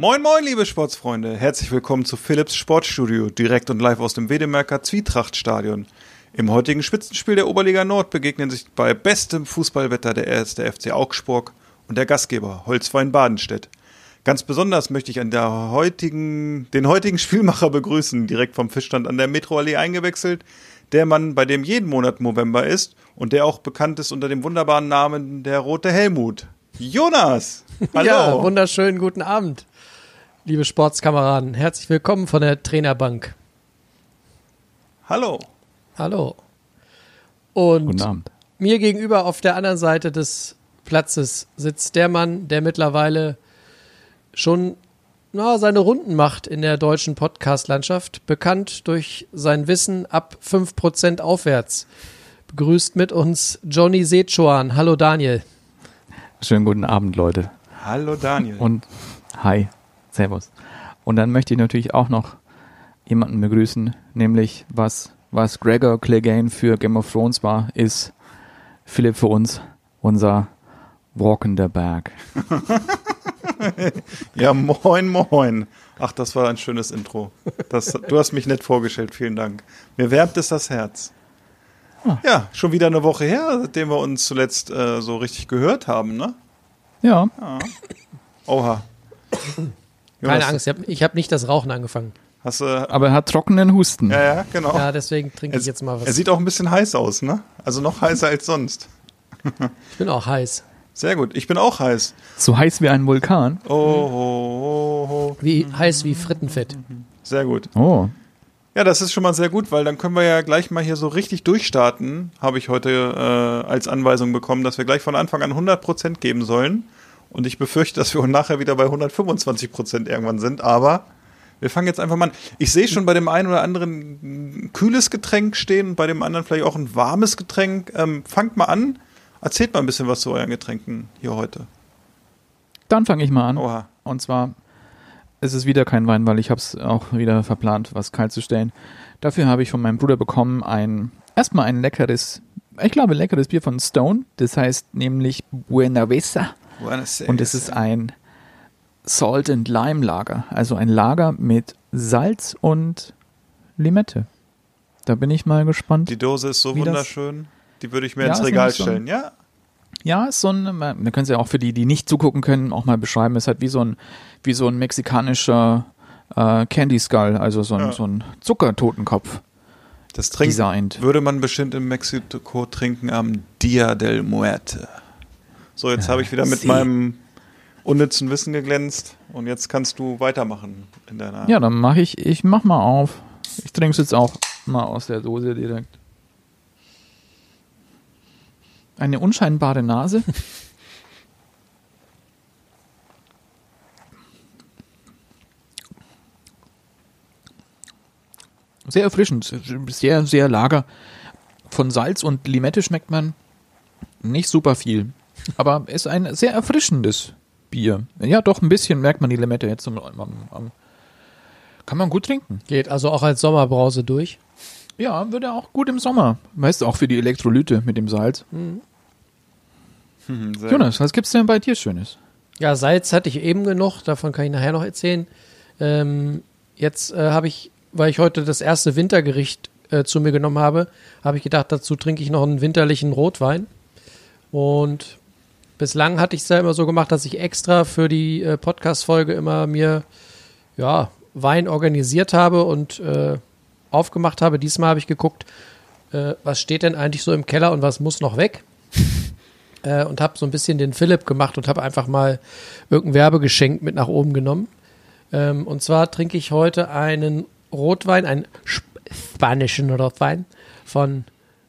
Moin moin, liebe Sportsfreunde. Herzlich willkommen zu Philips Sportstudio, direkt und live aus dem Wedemerker Zwietrachtstadion. Im heutigen Spitzenspiel der Oberliga Nord begegnen sich bei bestem Fußballwetter der erste FC Augsburg und der Gastgeber Holzwein Badenstedt. Ganz besonders möchte ich an der heutigen, den heutigen Spielmacher begrüßen, direkt vom Fischstand an der Metroallee eingewechselt. Der Mann, bei dem jeden Monat November ist und der auch bekannt ist unter dem wunderbaren Namen der Rote Helmut. Jonas! Hallo! Ja, wunderschönen guten Abend, liebe Sportskameraden. Herzlich willkommen von der Trainerbank. Hallo! Hallo. Und Guten Abend. mir gegenüber auf der anderen Seite des Platzes sitzt der Mann, der mittlerweile schon na, seine Runden macht in der deutschen Podcast-Landschaft, bekannt durch sein Wissen ab 5% aufwärts. Begrüßt mit uns Johnny Sechuan. Hallo Daniel. Schönen guten Abend, Leute. Hallo Daniel. Und hi, Servus. Und dann möchte ich natürlich auch noch jemanden begrüßen, nämlich was, was Gregor Clegane für Game of Thrones war, ist Philipp für uns, unser walkender Berg. Ja, moin, moin. Ach, das war ein schönes Intro. Das, du hast mich nett vorgestellt, vielen Dank. Mir wärmt es das Herz. Ja, schon wieder eine Woche her, seitdem wir uns zuletzt äh, so richtig gehört haben, ne? Ja, Oha. Keine Angst, ich habe hab nicht das Rauchen angefangen. Hast du. aber er hat trockenen Husten. Ja, ja, genau. Ja, deswegen trinke ich jetzt mal er was. sieht auch ein bisschen heiß aus, ne? Also noch heißer als sonst. Ich bin auch heiß. Sehr gut. Ich bin auch heiß. So heiß wie ein Vulkan. Oh, oh, oh, oh. Wie heiß wie Frittenfett. Sehr gut. Oh, Ja, das ist schon mal sehr gut, weil dann können wir ja gleich mal hier so richtig durchstarten, habe ich heute äh, als Anweisung bekommen, dass wir gleich von Anfang an 100% geben sollen. Und ich befürchte, dass wir nachher wieder bei 125% irgendwann sind, aber wir fangen jetzt einfach mal an. Ich sehe schon bei dem einen oder anderen ein kühles Getränk stehen und bei dem anderen vielleicht auch ein warmes Getränk. Ähm, fangt mal an, erzählt mal ein bisschen was zu euren Getränken hier heute. dann fange ich mal an. Oha. Und zwar ist es wieder kein Wein, weil ich habe es auch wieder verplant, was kalt zu stellen. Dafür habe ich von meinem Bruder bekommen ein erstmal ein leckeres, ich glaube leckeres Bier von Stone. Das heißt nämlich Buena Vista. Und es ist ein Salt and Lime Lager, also ein Lager mit Salz und Limette. Da bin ich mal gespannt. Die Dose ist so wunderschön. Die würde ich mir Ja, ins Regal so stellen. Ja, Ja, ist so ein, man können es ja auch für die, die nicht zugucken können, auch mal beschreiben. Es ist halt wie so ein, wie so ein mexikanischer äh, Candy Skull, also so ein, Ja. so ein Zuckertotenkopf. Das trinkt, Designt. würde man bestimmt in Mexiko trinken am Dia del Muerte. So, jetzt habe ich wieder mit Sie. meinem unnützen Wissen geglänzt und jetzt kannst du weitermachen in deiner. Ja, dann mache ich, ich mach mal auf. Ich trinke es jetzt auch mal aus der Dose direkt. Eine unscheinbare Nase. Sehr erfrischend, sehr, sehr lager. Von Salz und Limette schmeckt man nicht super viel. Aber ist ein sehr erfrischendes Bier. Ja, doch, ein bisschen merkt man die Limette jetzt am, am, am kann man gut trinken. Geht also auch als Sommerbrause durch. Ja, würde auch gut im Sommer. Weißt du, auch für die Elektrolyte mit dem Salz. Hm, sehr Jonas, was gibt's denn bei dir Schönes? Ja, Salz hatte ich eben genug, davon kann ich nachher noch erzählen. Ähm, jetzt äh, habe ich, weil ich heute das erste Wintergericht äh, zu mir genommen habe, habe ich gedacht, dazu trinke ich noch einen winterlichen Rotwein. Und bislang hatte ich es ja immer so gemacht, dass ich extra für die äh, Podcast-Folge immer mir ja, Wein organisiert habe und äh, aufgemacht habe. Diesmal habe ich geguckt, äh, was steht denn eigentlich so im Keller und was muss noch weg. äh, und habe so ein bisschen den Philipp gemacht und habe einfach mal irgendein Werbegeschenk mit nach oben genommen. Ähm, und zwar trinke ich heute einen Rotwein, einen sp spanischen Rotwein von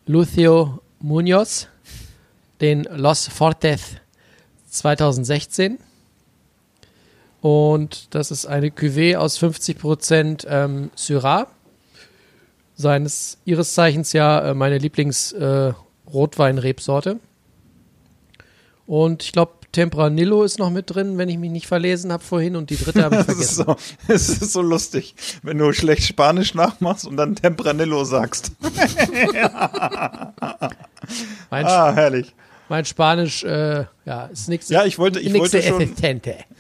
Lucio Munoz, den Los Fortes 2016. Und das ist eine Cuvée aus 50% ähm, Syrah. Seines, ihres Zeichens ja äh, meine Lieblings-Rotwein-Rebsorte. Und ich glaube, Tempranillo ist noch mit drin, wenn ich mich nicht verlesen habe vorhin. Und die dritte habe ich Das ist, vergessen. so, es ist so lustig, wenn du schlecht Spanisch nachmachst und dann Tempranillo sagst. Ah, herrlich. Mein Spanisch, äh, ja, ist nichts. Ja, ich wollte- ich wollte schon-.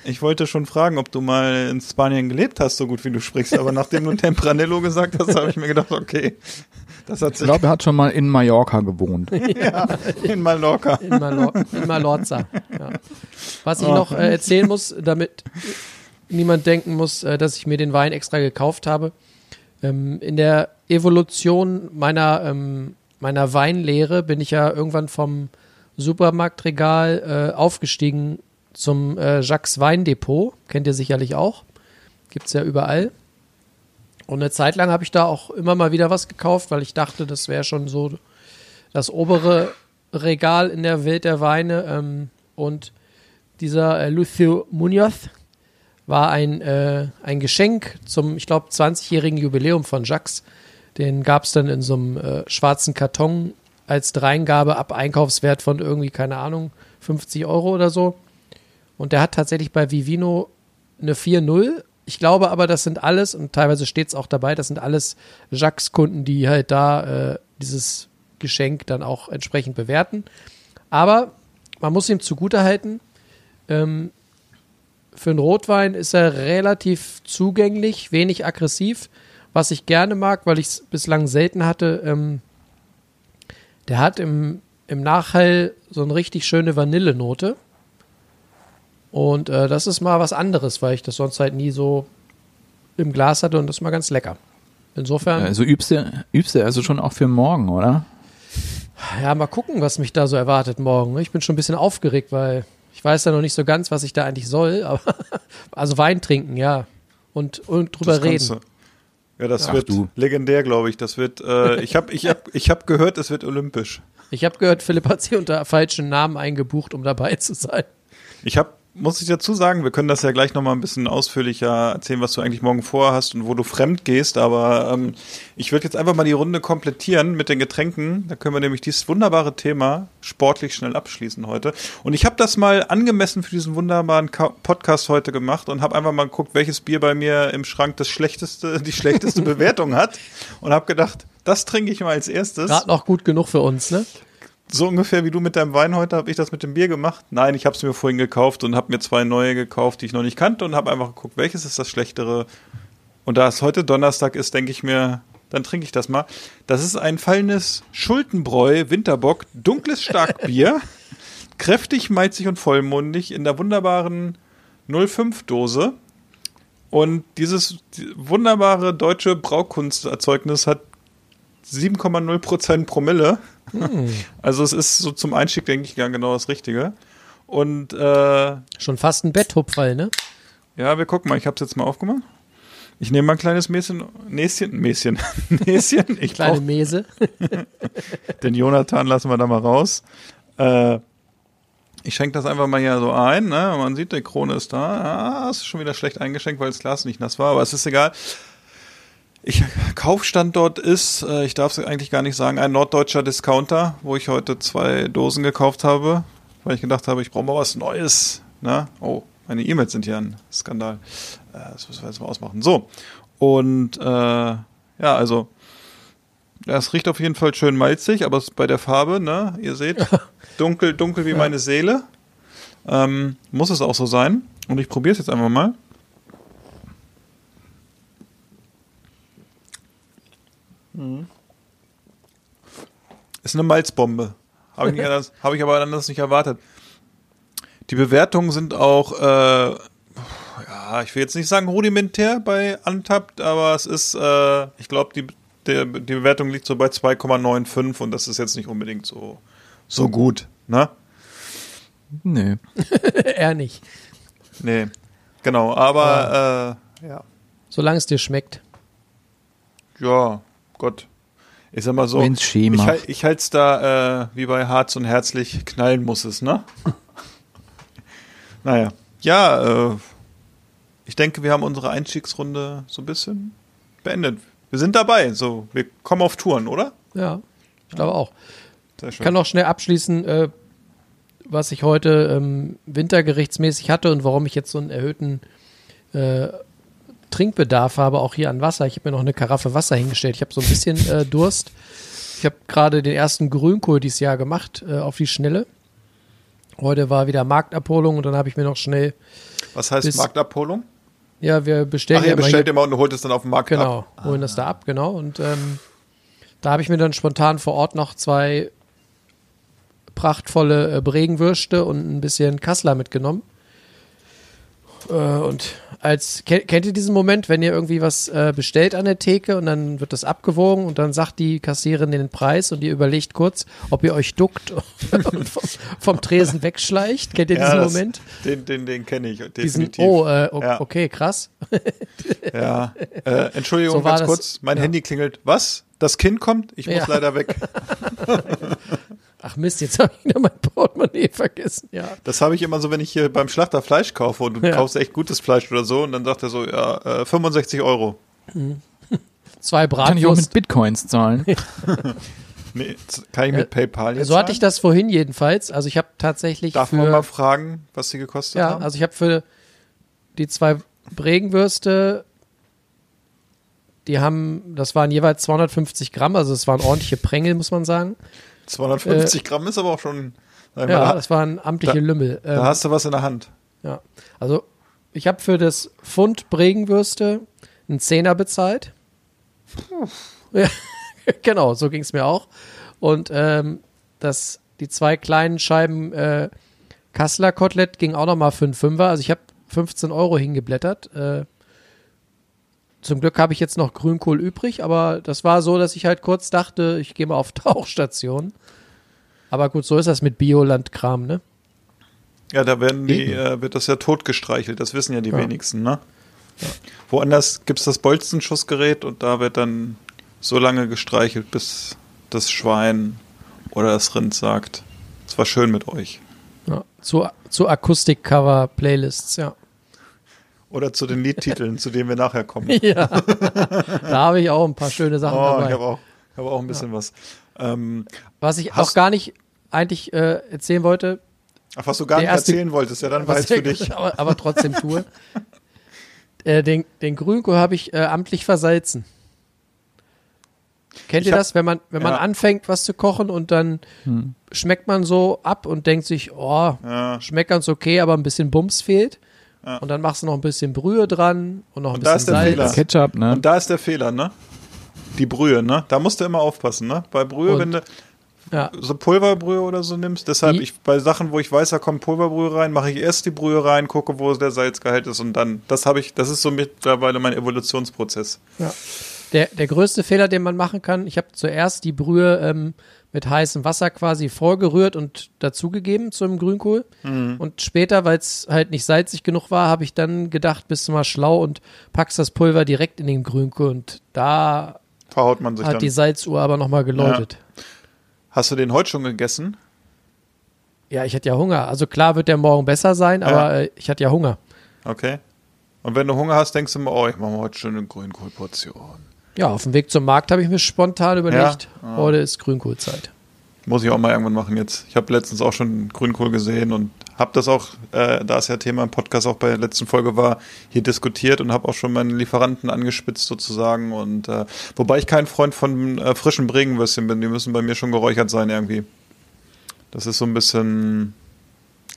Ich wollte schon fragen, ob du mal in Spanien gelebt hast, so gut wie du sprichst. Aber nachdem du Tempranillo gesagt hast, habe ich mir gedacht, okay, das hat Ich sich glaube, er hat schon mal in Mallorca gewohnt. in Mallorca. In, Malor in Malorza. Ja. Was ich noch äh, erzählen muss, damit niemand denken muss, äh, dass ich mir den Wein extra gekauft habe. Ähm, in der Evolution meiner, ähm, meiner Weinlehre bin ich ja irgendwann vom Supermarktregal äh, aufgestiegen zum äh, Jacques Weindepot. Kennt ihr sicherlich auch. Gibt's ja überall. Und eine Zeit lang habe ich da auch immer mal wieder was gekauft, weil ich dachte, das wäre schon so das obere Regal in der Welt der Weine. Ähm, und dieser äh, Lucio Munoz war ein, äh, ein Geschenk zum, ich glaube, 20-jährigen Jubiläum von Jacques. Den gab es dann in so einem äh, schwarzen Karton als Dreingabe ab Einkaufswert von irgendwie, keine Ahnung, 50 Euro oder so. Und der hat tatsächlich bei Vivino eine 4-0. Ich glaube aber, das sind alles, und teilweise steht es auch dabei, das sind alles Jacques-Kunden, die halt da äh, dieses Geschenk dann auch entsprechend bewerten. Aber man muss ihm zugutehalten, ähm, für einen Rotwein ist er relativ zugänglich, wenig aggressiv, was ich gerne mag, weil ich es bislang selten hatte. Ähm, der hat im, im Nachhall so eine richtig schöne Vanillenote. Und äh, das ist mal was anderes, weil ich das sonst halt nie so im Glas hatte und das ist mal ganz lecker. Insofern, Also übst du, übst du also schon auch für morgen, oder? ja, mal gucken, was mich da so erwartet morgen. Ich bin schon ein bisschen aufgeregt, weil ich weiß ja noch nicht so ganz, was ich da eigentlich soll. Aber also Wein trinken, ja. Und, und drüber Das kannst reden. du. Ja, das Ach wird du. legendär, glaube ich. Das wird, äh, ich habe ich hab, ich hab gehört, es wird olympisch. Ich habe gehört, Philipp hat sich unter falschen Namen eingebucht, um dabei zu sein. Ich habe, muss ich dazu sagen, wir können das ja gleich nochmal ein bisschen ausführlicher erzählen, was du eigentlich morgen vorhast und wo du fremd gehst, aber ähm, ich würde jetzt einfach mal die Runde komplettieren mit den Getränken. Da können wir nämlich dieses wunderbare Thema sportlich schnell abschließen heute. Und ich habe das mal angemessen für diesen wunderbaren Podcast heute gemacht und habe einfach mal geguckt, welches Bier bei mir im Schrank das schlechteste, die schlechteste Bewertung hat und habe gedacht, das trinke ich mal als erstes. Gerade noch gut genug für uns, ne? So ungefähr wie du mit deinem Wein heute, habe ich das mit dem Bier gemacht. Nein, ich habe es mir vorhin gekauft und habe mir zwei neue gekauft, die ich noch nicht kannte und habe einfach geguckt, welches ist das schlechtere. Und da es heute Donnerstag ist, denke ich mir, dann trinke ich das mal. Das ist ein fallendes Schultenbräu Winterbock, dunkles Starkbier, kräftig, malzig und vollmundig in der wunderbaren 05-Dose. Und dieses wunderbare deutsche Braukunsterzeugnis hat 7,0% Promille. Also es ist so zum Einstieg, denke ich, genau das Richtige. Und äh, Schon fast ein Betthupferl, ne? ja, wir gucken mal, ich habe es jetzt mal aufgemacht. Ich nehme mal ein kleines Mäschen, Näschen, Mäschen, Näschen. Ich Kleine brauch, Mese. den Jonathan lassen wir da mal raus. Äh, ich schenke das einfach mal hier so ein. Ne? Man sieht, die Krone ist da. Ah, ist schon wieder schlecht eingeschenkt, weil das Glas nicht nass war, aber es ist egal. Ich, Kaufstandort ist, äh, ich darf es eigentlich gar nicht sagen, ein norddeutscher Discounter, wo ich heute zwei Dosen gekauft habe, weil ich gedacht habe, ich brauche mal was Neues. Ne? Oh, meine E-Mails sind hier ein Skandal. Äh, das müssen wir jetzt mal ausmachen. So, und äh, ja, also das riecht auf jeden Fall schön malzig, aber es bei der Farbe, ne, ihr seht, dunkel, dunkel wie meine Seele. Ähm, muss es auch so sein. Und ich probiere es jetzt einfach mal. Ist eine Malzbombe. Habe ich, anders- hab ich aber anders nicht erwartet. Die Bewertungen sind auch, äh, ja, ich will jetzt nicht sagen rudimentär bei Untapped, aber es ist, äh, ich glaube, die, die Bewertung liegt so bei 2,95 und das ist jetzt nicht unbedingt so, so gut, ne? Nö. er nicht. Nee, genau, aber, äh, ja. Solange es dir schmeckt. Ja, Gott. Ich sag mal so, ich, halt- ich halte es da äh, wie bei Harz und Herzlich, knallen muss es, ne? naja. Ja, äh, ich denke, wir haben unsere Einstiegsrunde so ein bisschen beendet. Wir sind dabei, so, wir kommen auf Touren, oder? Ja, ich glaube auch. Sehr Ich kann noch schnell abschließen, äh, was ich heute ähm, wintergerichtsmäßig hatte und warum ich jetzt so einen erhöhten äh, Trinkbedarf habe, auch hier an Wasser. Ich habe mir noch eine Karaffe Wasser hingestellt. Ich habe so ein bisschen äh, Durst. Ich habe gerade den ersten Grünkohl dieses Jahr gemacht, äh, auf die Schnelle. Heute war wieder Marktabholung und dann habe ich mir noch schnell, Was heißt bis- Marktabholung? ja, wir bestellen Ach, ja ihr bestellt immer und holt es dann auf dem Markt genau, ab. holen das da ab, genau. Und ähm, da habe ich mir dann spontan vor Ort noch zwei prachtvolle äh, Bregenwürste und ein bisschen Kassler mitgenommen. Äh, und als kennt, kennt ihr diesen Moment, wenn ihr irgendwie was äh, bestellt an der Theke und dann wird das abgewogen und dann sagt die Kassiererin den Preis und ihr überlegt kurz, ob ihr euch duckt und vom, vom Tresen wegschleicht? Kennt ihr diesen das- Moment? Den, den, den kenne ich Diesen, definitiv. oh, äh, o- Ja. okay, krass. Ja. Äh, Entschuldigung, So ganz kurz. Mein ja. Handy klingelt. Was? Das Kind kommt? Ich muss Ja. leider weg. Ach Mist, jetzt habe ich wieder mein Portemonnaie vergessen. Ja. Das habe ich immer so, wenn ich hier beim Schlachter Fleisch kaufe und du Ja. kaufst echt gutes Fleisch oder so und dann sagt er so, ja, äh, 65 Euro. Zwei Kann ich auch mit Bratwurst. Bitcoins zahlen. Nee, kann ich mit PayPal jetzt So hatte ich das vorhin jedenfalls. Also ich habe tatsächlich Darf für, man mal fragen, was sie gekostet ja, haben? also ich habe für die zwei Bregenwürste, die haben, das waren jeweils 250 Gramm, also es waren ordentliche Prängel, muss man sagen. 250 Gramm ist aber auch schon, Ja, mal, das waren amtliche da- Lümmel. da Ähm, hast du was in der Hand. ja. Also ich habe für das Pfund Bregenwürste einen Zehner bezahlt. Ja, genau, so ging es mir auch. Und ähm, das, die zwei kleinen Scheiben äh, Kassler Kotelett ging auch nochmal für einen Fünfer. Also ich habe 15 Euro hingeblättert. Äh, zum Glück habe ich jetzt noch Grünkohl übrig, aber das war so, dass ich halt kurz dachte, ich gehe mal auf Tauchstation. Aber gut, so ist das mit Biolandkram, ne? Ja, da werden die, äh, wird das ja totgestreichelt, das wissen ja die Ja. wenigsten, ne? Woanders gibt's das Bolzenschussgerät und da wird dann so lange gestreichelt, bis das Schwein oder das Rind sagt, es war schön mit euch. Ja, zu, zu Akustik-Cover-Playlists, ja. Oder zu den Liedtiteln, zu denen wir nachher kommen. ja. da habe ich auch ein paar schöne Sachen Oh, dabei. ich habe auch, ich hab auch ein bisschen was. Ähm, Was ich auch gar nicht eigentlich äh, erzählen wollte, ach, was du gar nicht erste- erzählen wolltest, ja, dann weiß für dich. aber, aber trotzdem tue. äh, den, den Grünkohl habe ich äh, amtlich versalzen. Kennt ihr hab- das, wenn man, wenn man ja. anfängt, was zu kochen und dann schmeckt man so ab und denkt sich, oh, Ja. schmeckt ganz okay, aber ein bisschen Bums fehlt. Ja. Und dann machst du noch ein bisschen Brühe dran und noch ein Und da bisschen ist der Salz. Fehler. Ketchup, ne? Und da ist der Fehler, ne? Die Brühe, ne? Da musst du immer aufpassen, ne? Bei Brühe, Und- wenn du Ja, so Pulverbrühe oder so nimmst, deshalb Die- ich bei Sachen, wo ich weiß, da kommt Pulverbrühe rein, mache ich erst die Brühe rein, gucke, wo der Salzgehalt ist und dann, das habe ich, das ist so mittlerweile mein Evolutionsprozess. Der, der größte Fehler, den man machen kann, ich habe zuerst die Brühe ähm, mit heißem Wasser quasi vorgerührt und dazugegeben zum Grünkohl. Mhm. Und später, weil es halt nicht salzig genug war, habe ich dann gedacht, bist du mal schlau und packst das Pulver direkt in den Grünkohl. Und da Verhaut man sich hat dann. die Salzuhr aber nochmal geläutet. Hast du den heute schon gegessen? Ja. ich hatte ja Hunger. Also klar wird der morgen besser sein, aber äh, ich hatte ja Hunger. Okay. Und wenn du Hunger hast, denkst du immer, oh, ich mache heute schon eine Grünkohlportion. Ja, auf dem Weg zum Markt habe ich mir spontan überlegt, Ja? heute ist Grünkohlzeit. Muss ich auch mal irgendwann machen jetzt. Ich habe letztens auch schon Grünkohl gesehen und habe das auch, äh, da es ja Thema im Podcast auch bei der letzten Folge war, hier diskutiert und habe auch schon meinen Lieferanten angespitzt sozusagen. Und äh, wobei ich kein Freund von äh, frischen Bregenwürstchen bin, die müssen bei mir schon geräuchert sein irgendwie. Das ist so ein bisschen.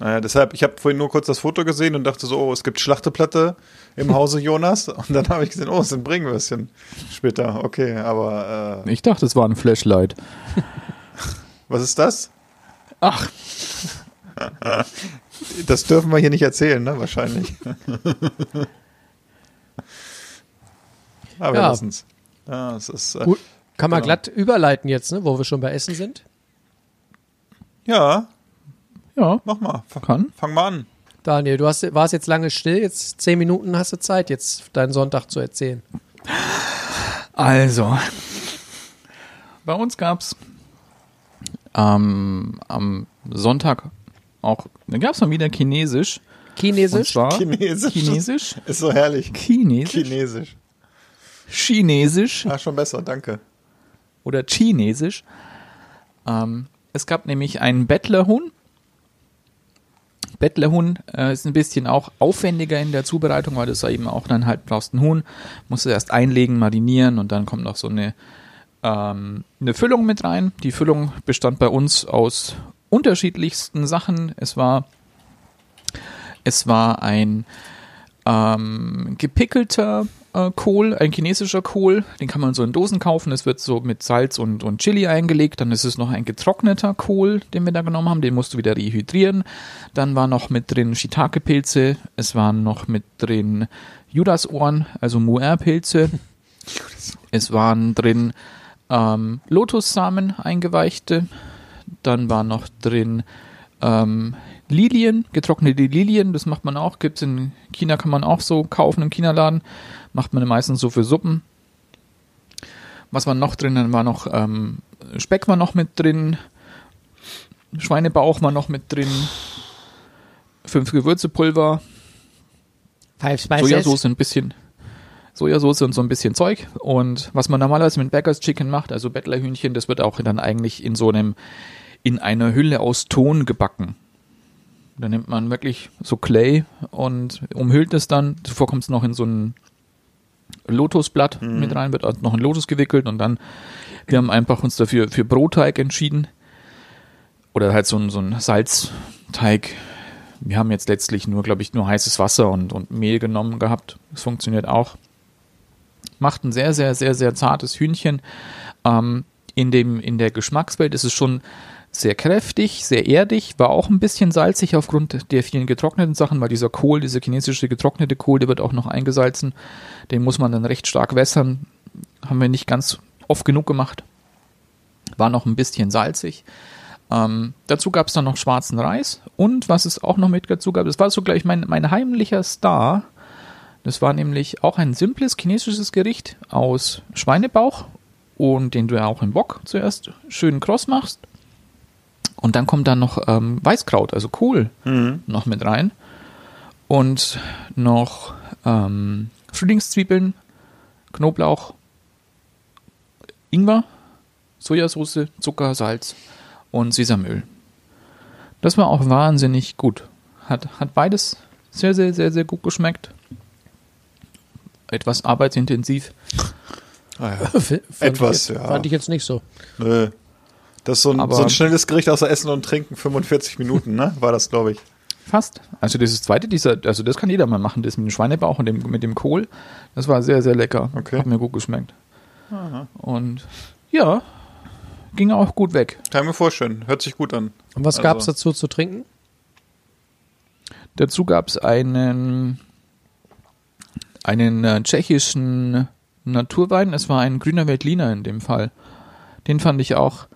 Naja, deshalb, ich habe vorhin nur kurz das Foto gesehen und dachte so, oh, es gibt Schlachteplatte im Hause Jonas. Und dann habe ich gesehen, oh, es sind Bregenwürstchen später. Okay, aber äh, Ich dachte, es war ein Flashlight. was ist das? Ach, Das dürfen wir hier nicht erzählen, ne? Wahrscheinlich. Aber wir Ja. lassen's. Ja, es ist. Äh, Gut, kann man Genau. glatt überleiten jetzt, ne, wo wir schon bei Essen sind. ja, ja, mach mal. F kann. Fang mal an. Daniel, du hast, warst jetzt lange still, jetzt zehn Minuten hast du Zeit, jetzt deinen Sonntag zu erzählen. Also, bei uns gab's ähm, am Sonntag auch, da gab's mal wieder Chinesisch Und Chinesisch? zwar Chinesisch. Chinesisch? Ist so herrlich. Chinesisch? Chinesisch. Chinesisch Ah, schon besser, danke. oder Chinesisch. Ähm, es gab nämlich einen Bettlerhuhn. Bettlerhuhn äh, ist ein bisschen auch aufwendiger in der Zubereitung, weil du da eben auch dann halt brauchst ein Huhn, musst du erst einlegen, marinieren und dann kommt noch so eine, ähm, eine Füllung mit rein. Die Füllung bestand bei uns aus unterschiedlichsten Sachen. Es war, es war ein ähm, gepickelter Kohl, ein chinesischer Kohl, den kann man so in Dosen kaufen. Es wird so mit Salz und, und Chili eingelegt. Dann ist es noch ein getrockneter Kohl, den wir da genommen haben. Den musst du wieder rehydrieren. Dann war noch mit drin Shiitake-Pilze. Es waren noch mit drin Judasohren, also Muer-Pilze. Es waren drin ähm, Lotussamen eingeweichte. Dann war noch drin ähm, Lilien, getrocknete Lilien, das macht man auch, gibt's in China, kann man auch so kaufen im China-Laden, macht man meistens so für Suppen. Was war noch drin? Dann war noch ähm, Speck war noch mit drin, Schweinebauch war noch mit drin, fünf Gewürzepulver, Five Spices? Sojasauce ein bisschen, Sojasauce und so ein bisschen Zeug. Und was man normalerweise mit Backers Chicken macht, also Bettlerhühnchen, das wird auch dann eigentlich in so einem, in einer Hülle aus Ton gebacken. Da nimmt man wirklich so Clay und umhüllt es dann. Zuvor kommt es noch in so ein Lotusblatt mit rein, wird auch noch in Lotus gewickelt und dann, wir haben einfach uns dafür für Brotteig entschieden. Oder halt so ein, so ein Salzteig. Wir haben jetzt letztlich nur, glaube ich, nur heißes Wasser und, und Mehl genommen gehabt. Das funktioniert auch. Macht ein sehr, sehr, sehr, sehr zartes Hühnchen. Ähm, in, dem, in der Geschmackswelt ist es schon sehr kräftig, sehr erdig, war auch ein bisschen salzig aufgrund der vielen getrockneten Sachen, weil dieser Kohl, dieser chinesische getrocknete Kohl, der wird auch noch eingesalzen. Den muss man dann recht stark wässern. Haben wir nicht ganz oft genug gemacht. War noch ein bisschen salzig. Ähm, dazu gab es dann noch schwarzen Reis und was es auch noch mit dazu gab, das war so gleich mein, mein heimlicher Star. Das war nämlich auch ein simples chinesisches Gericht aus Schweinebauch und den du ja auch im Wok zuerst schön kross machst. Und dann kommt dann noch ähm, Weißkraut, also Kohl, noch mit rein. Und noch ähm, Frühlingszwiebeln, Knoblauch, Ingwer, Sojasauce, Zucker, Salz und Sesamöl. Das war auch wahnsinnig gut. Hat, hat beides sehr, sehr, sehr, sehr gut geschmeckt. Etwas arbeitsintensiv. Ah, ja. Etwas, ich jetzt, ja. Fand ich jetzt nicht so. Nö. Das ist so ein, Aber- so ein schnelles Gericht außer Essen und Trinken, 45 Minuten, ne? War das, glaube ich. Fast. Also dieses zweite, dieser, also das kann jeder mal machen, das mit dem Schweinebauch und dem, mit dem Kohl. Das war sehr, sehr lecker. Okay. Hat mir gut geschmeckt. Und ja, ging auch gut weg. Kann ich mir vorstellen. Hört sich gut an. Und was Also- gab's dazu zu trinken? Dazu gab es einen, einen äh, tschechischen Naturwein. Es war ein grüner Veltliner in dem Fall. Den fand ich auch,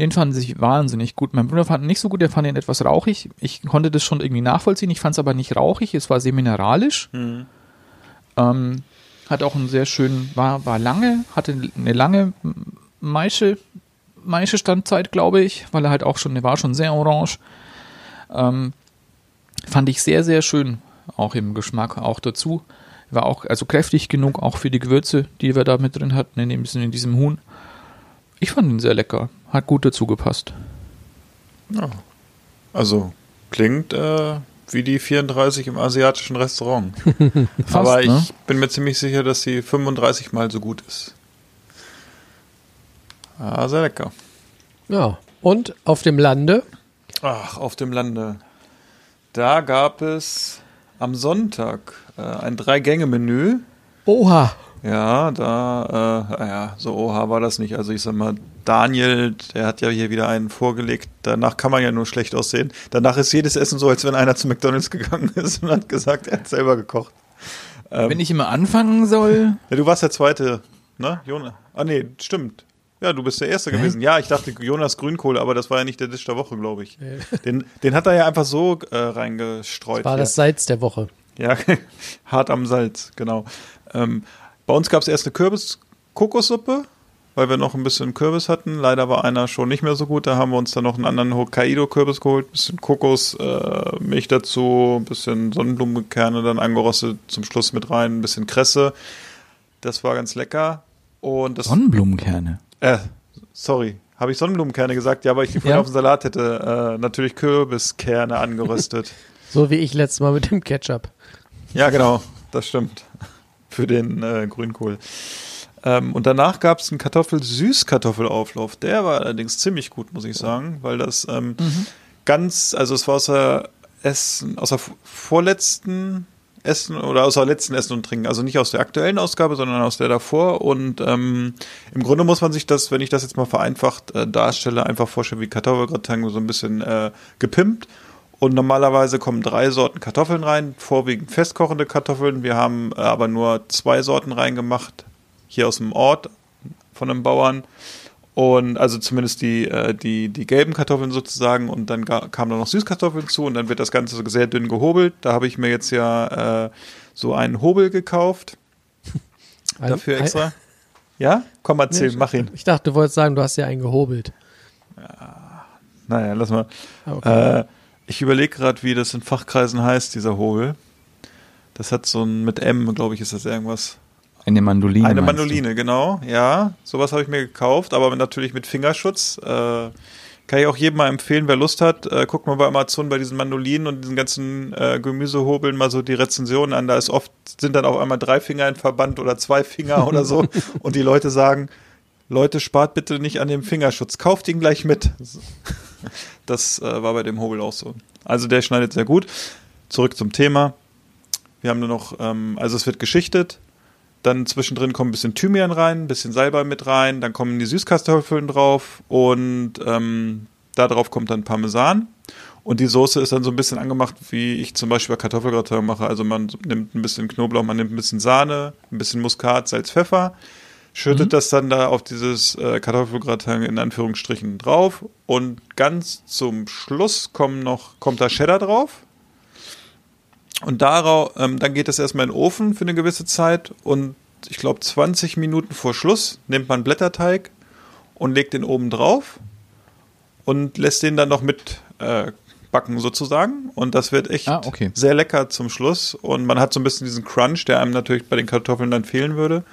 den fand ich wahnsinnig gut. Mein Bruder fand ihn nicht so gut, der fand ihn etwas rauchig. Ich konnte das schon irgendwie nachvollziehen. Ich fand es aber nicht rauchig. Es war sehr mineralisch. Ähm, hat auch einen sehr schönen, war, war lange, hatte eine lange Maische, Maische-Standzeit, glaube ich, weil er halt auch schon, der war schon sehr orange. Ähm, fand ich sehr, sehr schön, auch im Geschmack, auch dazu. War auch, also kräftig genug, auch für die Gewürze, die wir da mit drin hatten, in, dem, in diesem Huhn. Ich fand ihn sehr lecker, hat gut dazu gepasst. Also, klingt äh, wie die 34 im asiatischen Restaurant. Fast, Aber ich ne? bin mir ziemlich sicher, dass sie 35 mal so gut ist. Ah, sehr lecker. Ja. Und auf dem Lande? Ach, auf dem Lande. Da gab es am Sonntag äh, ein Drei-Gänge-Menü. Oha. Ja, da, äh, naja, so oha war das nicht. Also ich sag mal, Daniel, der hat ja hier wieder einen vorgelegt. Danach kann man ja nur schlecht aussehen. Danach ist jedes Essen so, als wenn einer zu McDonalds gegangen ist und hat gesagt, er hat selber gekocht. Ähm, Wenn ich immer anfangen soll, ja, du warst der Zweite, ne, Jonas? Ah, nee, stimmt. Ja, du bist der Erste gewesen. Ja, ich dachte Jonas Grünkohle, aber das war ja nicht der Tisch der Woche, glaube ich. Den, den hat er ja einfach so äh, reingestreut. War hier. das Salz der Woche. Ja, hart am Salz, genau. Ähm, bei uns gab es erst eine Kürbis-Kokossuppe. weil wir noch ein bisschen Kürbis hatten. Leider war einer schon nicht mehr so gut. Da haben wir uns dann noch einen anderen Hokkaido-Kürbis geholt. Ein bisschen Kokosmilch äh, Milch dazu, ein bisschen Sonnenblumenkerne dann angerostet zum Schluss mit rein, ein bisschen Kresse. Das war ganz lecker. Und das, Sonnenblumenkerne. äh, sorry, habe ich Sonnenblumenkerne gesagt? Ja, aber ich die vorhin Ja. auf dem Salat hätte. Äh, natürlich Kürbiskerne angeröstet. So wie ich letztes Mal mit dem Ketchup. Ja, genau, das stimmt. Für den äh, Grünkohl. Ähm, und danach gab es einen Kartoffel-Süßkartoffelauflauf. Der war allerdings ziemlich gut, muss ich sagen, weil das ähm, ganz, also es war aus der Essen, aus der vorletzten Essen oder aus der letzten Essen und Trinken, also nicht aus der aktuellen Ausgabe, sondern aus der davor. Und ähm, im Grunde muss man sich das, wenn ich das jetzt mal vereinfacht äh, darstelle, einfach vorstellen wie Kartoffelgratin, so ein bisschen äh, gepimpt. Und normalerweise kommen drei Sorten Kartoffeln rein, vorwiegend festkochende Kartoffeln. Wir haben äh, aber nur zwei Sorten reingemacht, hier aus dem Ort von einem Bauern. Und also zumindest die, äh, die, die gelben Kartoffeln sozusagen. Und dann kamen da noch Süßkartoffeln zu und dann wird das Ganze so sehr dünn gehobelt. Da habe ich mir jetzt ja äh, so einen Hobel gekauft. Dafür extra. Ja? Komm, erzähl, Nee, mach ihn. Ich dachte, du wolltest sagen, du hast ja einen gehobelt. Naja, lass mal. Ah, okay. Äh, ich überlege gerade, wie das in Fachkreisen heißt, dieser Hobel. Das hat so ein, mit M, glaube ich, ist das irgendwas. Eine Mandoline. Eine meinst du? Mandoline, genau. Ja, sowas habe ich mir gekauft, aber natürlich mit Fingerschutz. Äh, kann ich auch jedem mal empfehlen, wer Lust hat. Äh, guckt mal bei Amazon bei diesen Mandolinen und diesen ganzen äh, Gemüsehobeln mal so die Rezensionen an. Da ist oft, sind dann auf einmal drei Finger in Verband oder zwei Finger oder so. Und die Leute sagen, Leute, spart bitte nicht an dem Fingerschutz. Kauft ihn gleich mit. Das äh, war bei dem Hobel auch so. Also der schneidet sehr gut. Zurück zum Thema. Wir haben nur noch, ähm, also es wird geschichtet. Dann zwischendrin kommt ein bisschen Thymian rein, ein bisschen Salbei mit rein, dann kommen die Süßkartoffeln drauf und ähm, da drauf kommt dann Parmesan. Und die Soße ist dann so ein bisschen angemacht, wie ich zum Beispiel bei Kartoffelgratin mache. Also man nimmt ein bisschen Knoblauch, man nimmt ein bisschen Sahne, ein bisschen Muskat, Salz, Pfeffer, schüttet das dann da auf dieses äh, Kartoffelgratin in Anführungsstrichen drauf und ganz zum Schluss kommen noch, kommt da Cheddar drauf. Und darauf, ähm, dann geht es erstmal in den Ofen für eine gewisse Zeit und ich glaube 20 Minuten vor Schluss nimmt man Blätterteig und legt den oben drauf und lässt den dann noch mit äh, backen sozusagen und das wird echt Ah, okay. sehr lecker zum Schluss und man hat so ein bisschen diesen Crunch, der einem natürlich bei den Kartoffeln dann fehlen würde.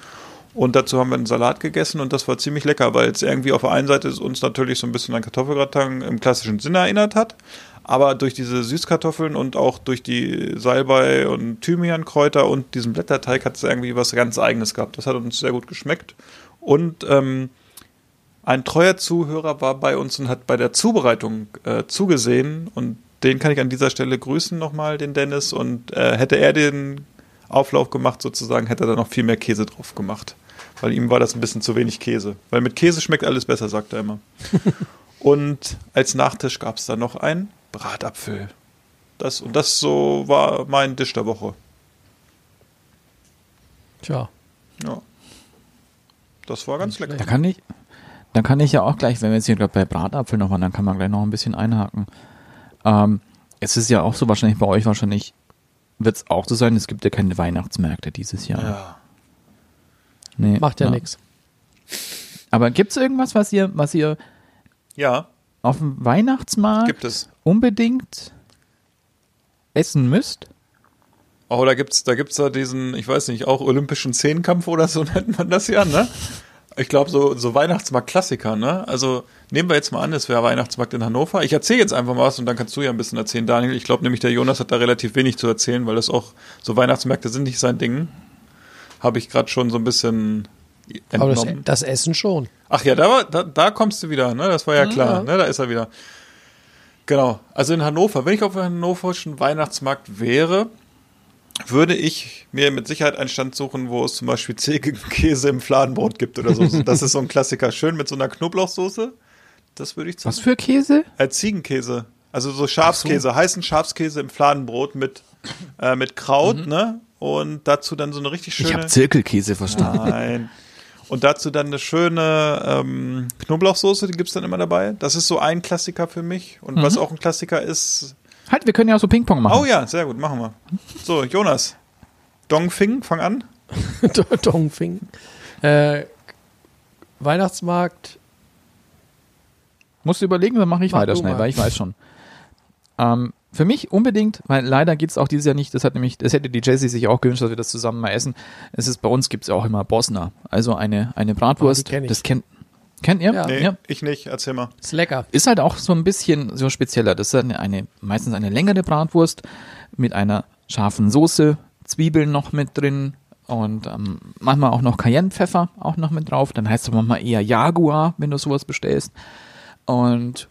Und dazu haben wir einen Salat gegessen und das war ziemlich lecker, weil es irgendwie auf der einen Seite uns natürlich so ein bisschen an Kartoffelgratin im klassischen Sinne erinnert hat, aber durch diese Süßkartoffeln und auch durch die Salbei und Thymiankräuter und diesen Blätterteig hat es irgendwie was ganz Eigenes gehabt. Das hat uns sehr gut geschmeckt. Und ähm, ein treuer Zuhörer war bei uns und hat bei der Zubereitung äh, zugesehen und den kann ich an dieser Stelle grüßen nochmal, den Dennis. Und äh, hätte er den Auflauf gemacht sozusagen, hätte er da noch viel mehr Käse drauf gemacht. Weil ihm war das ein bisschen zu wenig Käse. Weil mit Käse schmeckt alles besser, sagt er immer. und als Nachtisch gab es dann noch ein Bratapfel. Das, und das so war mein Tisch der Woche. Tja. Ja. Das war ganz lecker. Da kann ich, dann kann ich ja auch gleich, wenn wir jetzt hier gerade bei Bratapfel noch waren, dann kann man gleich noch ein bisschen einhaken. Ähm, es ist ja auch so wahrscheinlich bei euch wahrscheinlich wird es auch so sein, es gibt ja keine Weihnachtsmärkte dieses Jahr. Ja. Nee, Macht ja, nichts. Aber gibt es irgendwas, was ihr, was ihr Ja, auf dem Weihnachtsmarkt gibt es. unbedingt essen müsst? Oh, da gibt's, da gibt's da diesen, ich weiß nicht, auch olympischen Zehnkampf oder so nennt man das ja, ne? Ich glaube, so, so Weihnachtsmarkt-Klassiker, ne? Also nehmen wir jetzt mal an, es wäre Weihnachtsmarkt in Hannover. Ich erzähle jetzt einfach mal was und dann kannst du ja ein bisschen erzählen, Daniel. Ich glaube nämlich, der Jonas hat da relativ wenig zu erzählen, weil das auch, so Weihnachtsmärkte sind nicht sein Ding. Habe ich gerade schon so ein bisschen Aber das, entnommen. das Essen schon. Ach ja, da, war, da, da kommst du wieder, ne? Das war ja klar, Ja. ne? Da ist er wieder. Genau. Also in Hannover, wenn ich auf einem hannoverschen Weihnachtsmarkt wäre, würde ich mir mit Sicherheit einen Stand suchen, wo es zum Beispiel Ziegenkäse im Fladenbrot gibt oder so. Das ist so ein Klassiker. Schön mit so einer Knoblauchsoße. Das würde ich zum Was für Käse? äh, Ziegenkäse. Also so Schafskäse, heißen Schafskäse im Fladenbrot mit, äh, mit Kraut, ne? Und dazu dann so eine richtig Ich schöne. habe Zirkelkäse verstanden. Nein. Und dazu dann eine schöne ähm, Knoblauchsoße, die gibt's dann immer dabei. Das ist so ein Klassiker für mich. Und was auch ein Klassiker ist. Halt, wir können ja auch so Ping-Pong machen. Oh ja, sehr gut, machen wir. So, Jonas. Dongfing, fang an. Dongfing. Äh, Weihnachtsmarkt. Musst du überlegen, dann mache ich Mach weiter schnell, mal. weil ich weiß schon. Ähm, für mich unbedingt, weil leider gibt's auch dieses Jahr nicht, das hat nämlich, das hätte die Jessie sich auch gewünscht, dass wir das zusammen mal essen. Es ist bei uns gibt's auch immer Bosna, also eine, eine Bratwurst. Oh, kenn ich. Das kennt, kennt ihr? Ja. Nee, ich nicht. Erzähl mal. Ist lecker. Ist halt auch so ein bisschen so spezieller. Das ist eine, eine meistens eine längere Bratwurst mit einer scharfen Soße, Zwiebeln noch mit drin und ähm, manchmal auch noch Cayennepfeffer auch noch mit drauf. Dann heißt es manchmal eher Jaguar, wenn du sowas bestellst. Und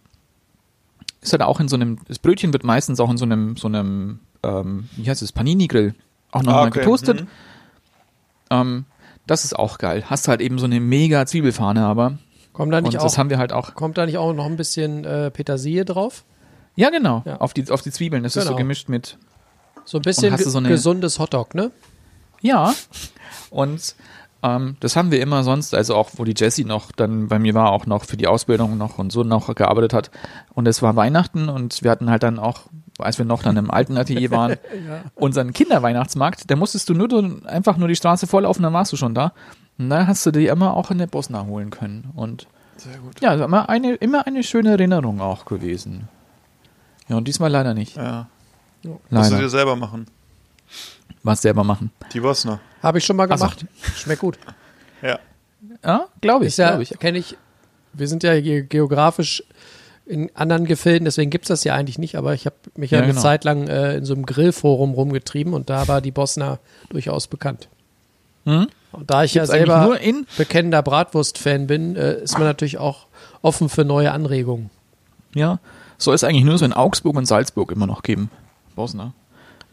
ist halt auch in so einem, das Brötchen wird meistens auch in so einem, so einem, ähm, wie heißt es, Panini-Grill auch nochmal Ah, okay. getoastet. Mhm. Ähm, das ist auch geil. Hast halt eben so eine mega Zwiebelfahne, aber Kommt da und nicht, das auch, haben wir halt auch. kommt da nicht auch noch ein bisschen äh, Petersilie drauf? Ja, genau. Ja. Auf, die, auf die Zwiebeln. Das ist so Genau. gemischt mit. So ein bisschen so eine- gesundes Hotdog, ne? Ja. Und ähm, das haben wir immer sonst, also auch wo die Jessie noch dann bei mir war, auch noch für die Ausbildung noch und so noch gearbeitet hat. Und es war Weihnachten und wir hatten halt dann auch, als wir noch dann im alten Atelier waren, unseren Kinderweihnachtsmarkt. Da musstest du nur einfach nur die Straße volllaufen, dann warst du schon da. Und da hast du dir immer auch in der Bosna holen können. Und Sehr gut. ja, also immer eine, immer eine schöne Erinnerung auch gewesen. Ja, und diesmal leider nicht. Ja. Musst du dir Leider. selber machen. Was selber machen. Die Bosner. Habe ich schon mal Ach so. gemacht. Schmeckt gut. Ja. Ja, glaube ich. Ist ja, glaub ich. kenne ich, wir sind ja ge geografisch in anderen Gefilden, deswegen gibt's das ja eigentlich nicht, aber ich habe mich ja, Ja, eine genau. Zeit lang äh, in so einem Grillforum rumgetrieben und da war die Bosna durchaus bekannt. Hm? Und da ich ja Gibt's eigentlich selber nur in bekennender Bratwurst-Fan bin, äh, ist man natürlich auch offen für neue Anregungen. Ja, soll es eigentlich nur so in Augsburg und Salzburg immer noch geben. Bosner.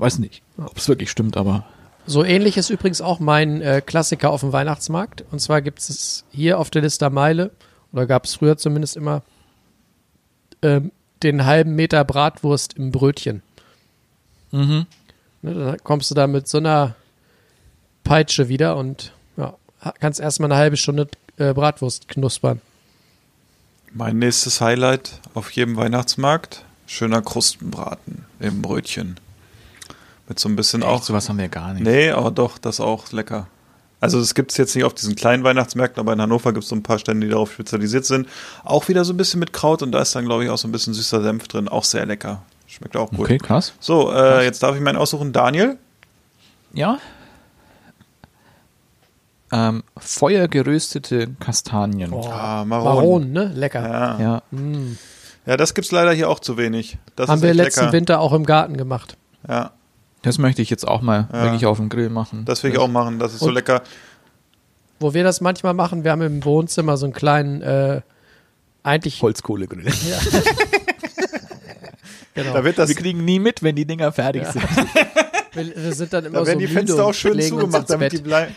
Weiß nicht, ob es wirklich stimmt, aber So ähnlich ist übrigens auch mein äh, Klassiker auf dem Weihnachtsmarkt. Und zwar gibt es hier auf der Lister Meile, oder gab es früher zumindest immer, ähm, den halben Meter Bratwurst im Brötchen. mhm. Ne, dann kommst du da mit so einer Peitsche wieder und ja, kannst erstmal eine halbe Stunde äh, Bratwurst knuspern. Mein nächstes Highlight auf jedem Weihnachtsmarkt: schöner Krustenbraten im Brötchen. Mit so ein bisschen auch auch. sowas haben wir gar nicht. Nee, aber doch, das ist auch lecker. Also es gibt es jetzt nicht auf diesen kleinen Weihnachtsmärkten, aber in Hannover gibt es so ein paar Stände, die darauf spezialisiert sind. Auch wieder so ein bisschen mit Kraut und da ist dann, glaube ich, auch so ein bisschen süßer Senf drin. Auch sehr lecker. Schmeckt auch gut. Okay, krass. So, äh, jetzt darf ich meinen aussuchen. Daniel? Ja. Ähm, feuergeröstete Kastanien. Oh, Ah, Maron. Maronen, ne? Lecker. Ja. Ja, ja, das gibt's leider hier auch zu wenig. Das Haben ist wir echt letzten lecker. Winter auch im Garten gemacht. Ja, das möchte ich jetzt auch mal Ja. wirklich auf dem Grill machen. das will ich auch machen. Das ist so Und- lecker. Wo wir das manchmal machen, wir haben im Wohnzimmer so einen kleinen, äh, eigentlich, Holzkohlegrill. genau. Da wird das, Wir kriegen nie mit, wenn die Dinger fertig sind. wir, wir sind dann immer da werden so die müde Fenster und auch schön legen uns zugemacht, ins damit die Bett. bleiben.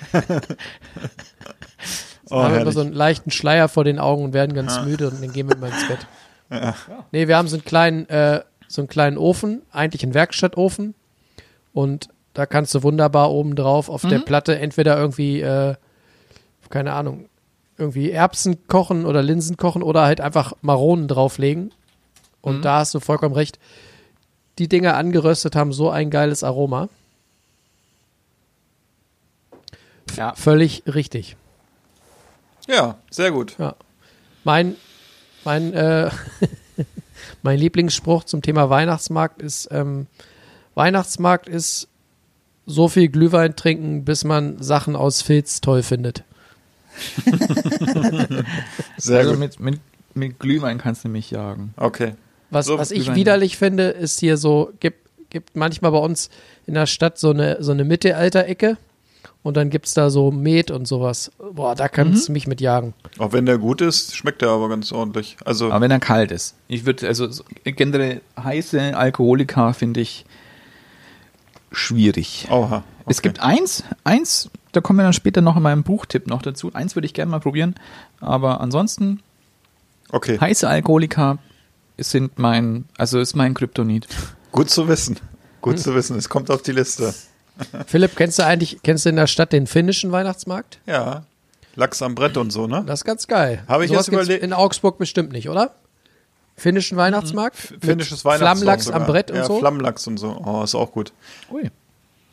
oh, haben immer herrlich. so einen leichten Schleier vor den Augen und werden ganz müde und dann gehen wir immer ins Bett. Nee, wir haben so einen kleinen, äh, so einen kleinen Ofen, eigentlich einen Werkstattofen und da kannst du wunderbar oben drauf auf Mhm. der Platte entweder irgendwie, äh, keine Ahnung, irgendwie Erbsen kochen oder Linsen kochen oder halt einfach Maronen drauflegen. Und Mhm. da hast du vollkommen recht. Die Dinger angeröstet haben so ein geiles Aroma. Ja. Völlig richtig. ja, sehr gut. Mein, mein, äh, mein Lieblingsspruch zum Thema Weihnachtsmarkt ist, ähm, Weihnachtsmarkt ist so viel Glühwein trinken, bis man Sachen aus Filz toll findet. Sehr also gut. mit, mit, mit Glühwein kannst du mich jagen. Okay. Was, So, was ich Glühwein. widerlich finde, ist hier so, gibt, gibt manchmal bei uns in der Stadt so eine, so eine Mittelalter-Ecke und dann gibt's da so Met und sowas. Boah, da kannst du mich mit jagen. Auch wenn der gut ist, schmeckt der aber ganz ordentlich. Also, Aber wenn er kalt ist. Ich würde, also so generell heiße Alkoholika finde ich schwierig. oha. Es okay. gibt eins, eins, da kommen wir dann später noch in meinem Buchtipp noch dazu. Eins würde ich gerne mal probieren. Aber ansonsten, Okay, heiße Alkoholika sind mein, also ist mein Kryptonit. gut zu wissen. Gut zu wissen. Es kommt auf die Liste. Philipp, kennst du eigentlich, kennst du in der Stadt den finnischen Weihnachtsmarkt? Ja. Lachs am Brett und so, ne? Das ist ganz geil. Habe ich Sowas jetzt überlegt- In Augsburg bestimmt nicht, oder? Finnischen Weihnachtsmarkt? Mit Finnisches Weihnachtssong Flammlachs am sogar. Brett und ja, so? Flammlachs und so. Oh, ist auch gut. Ui.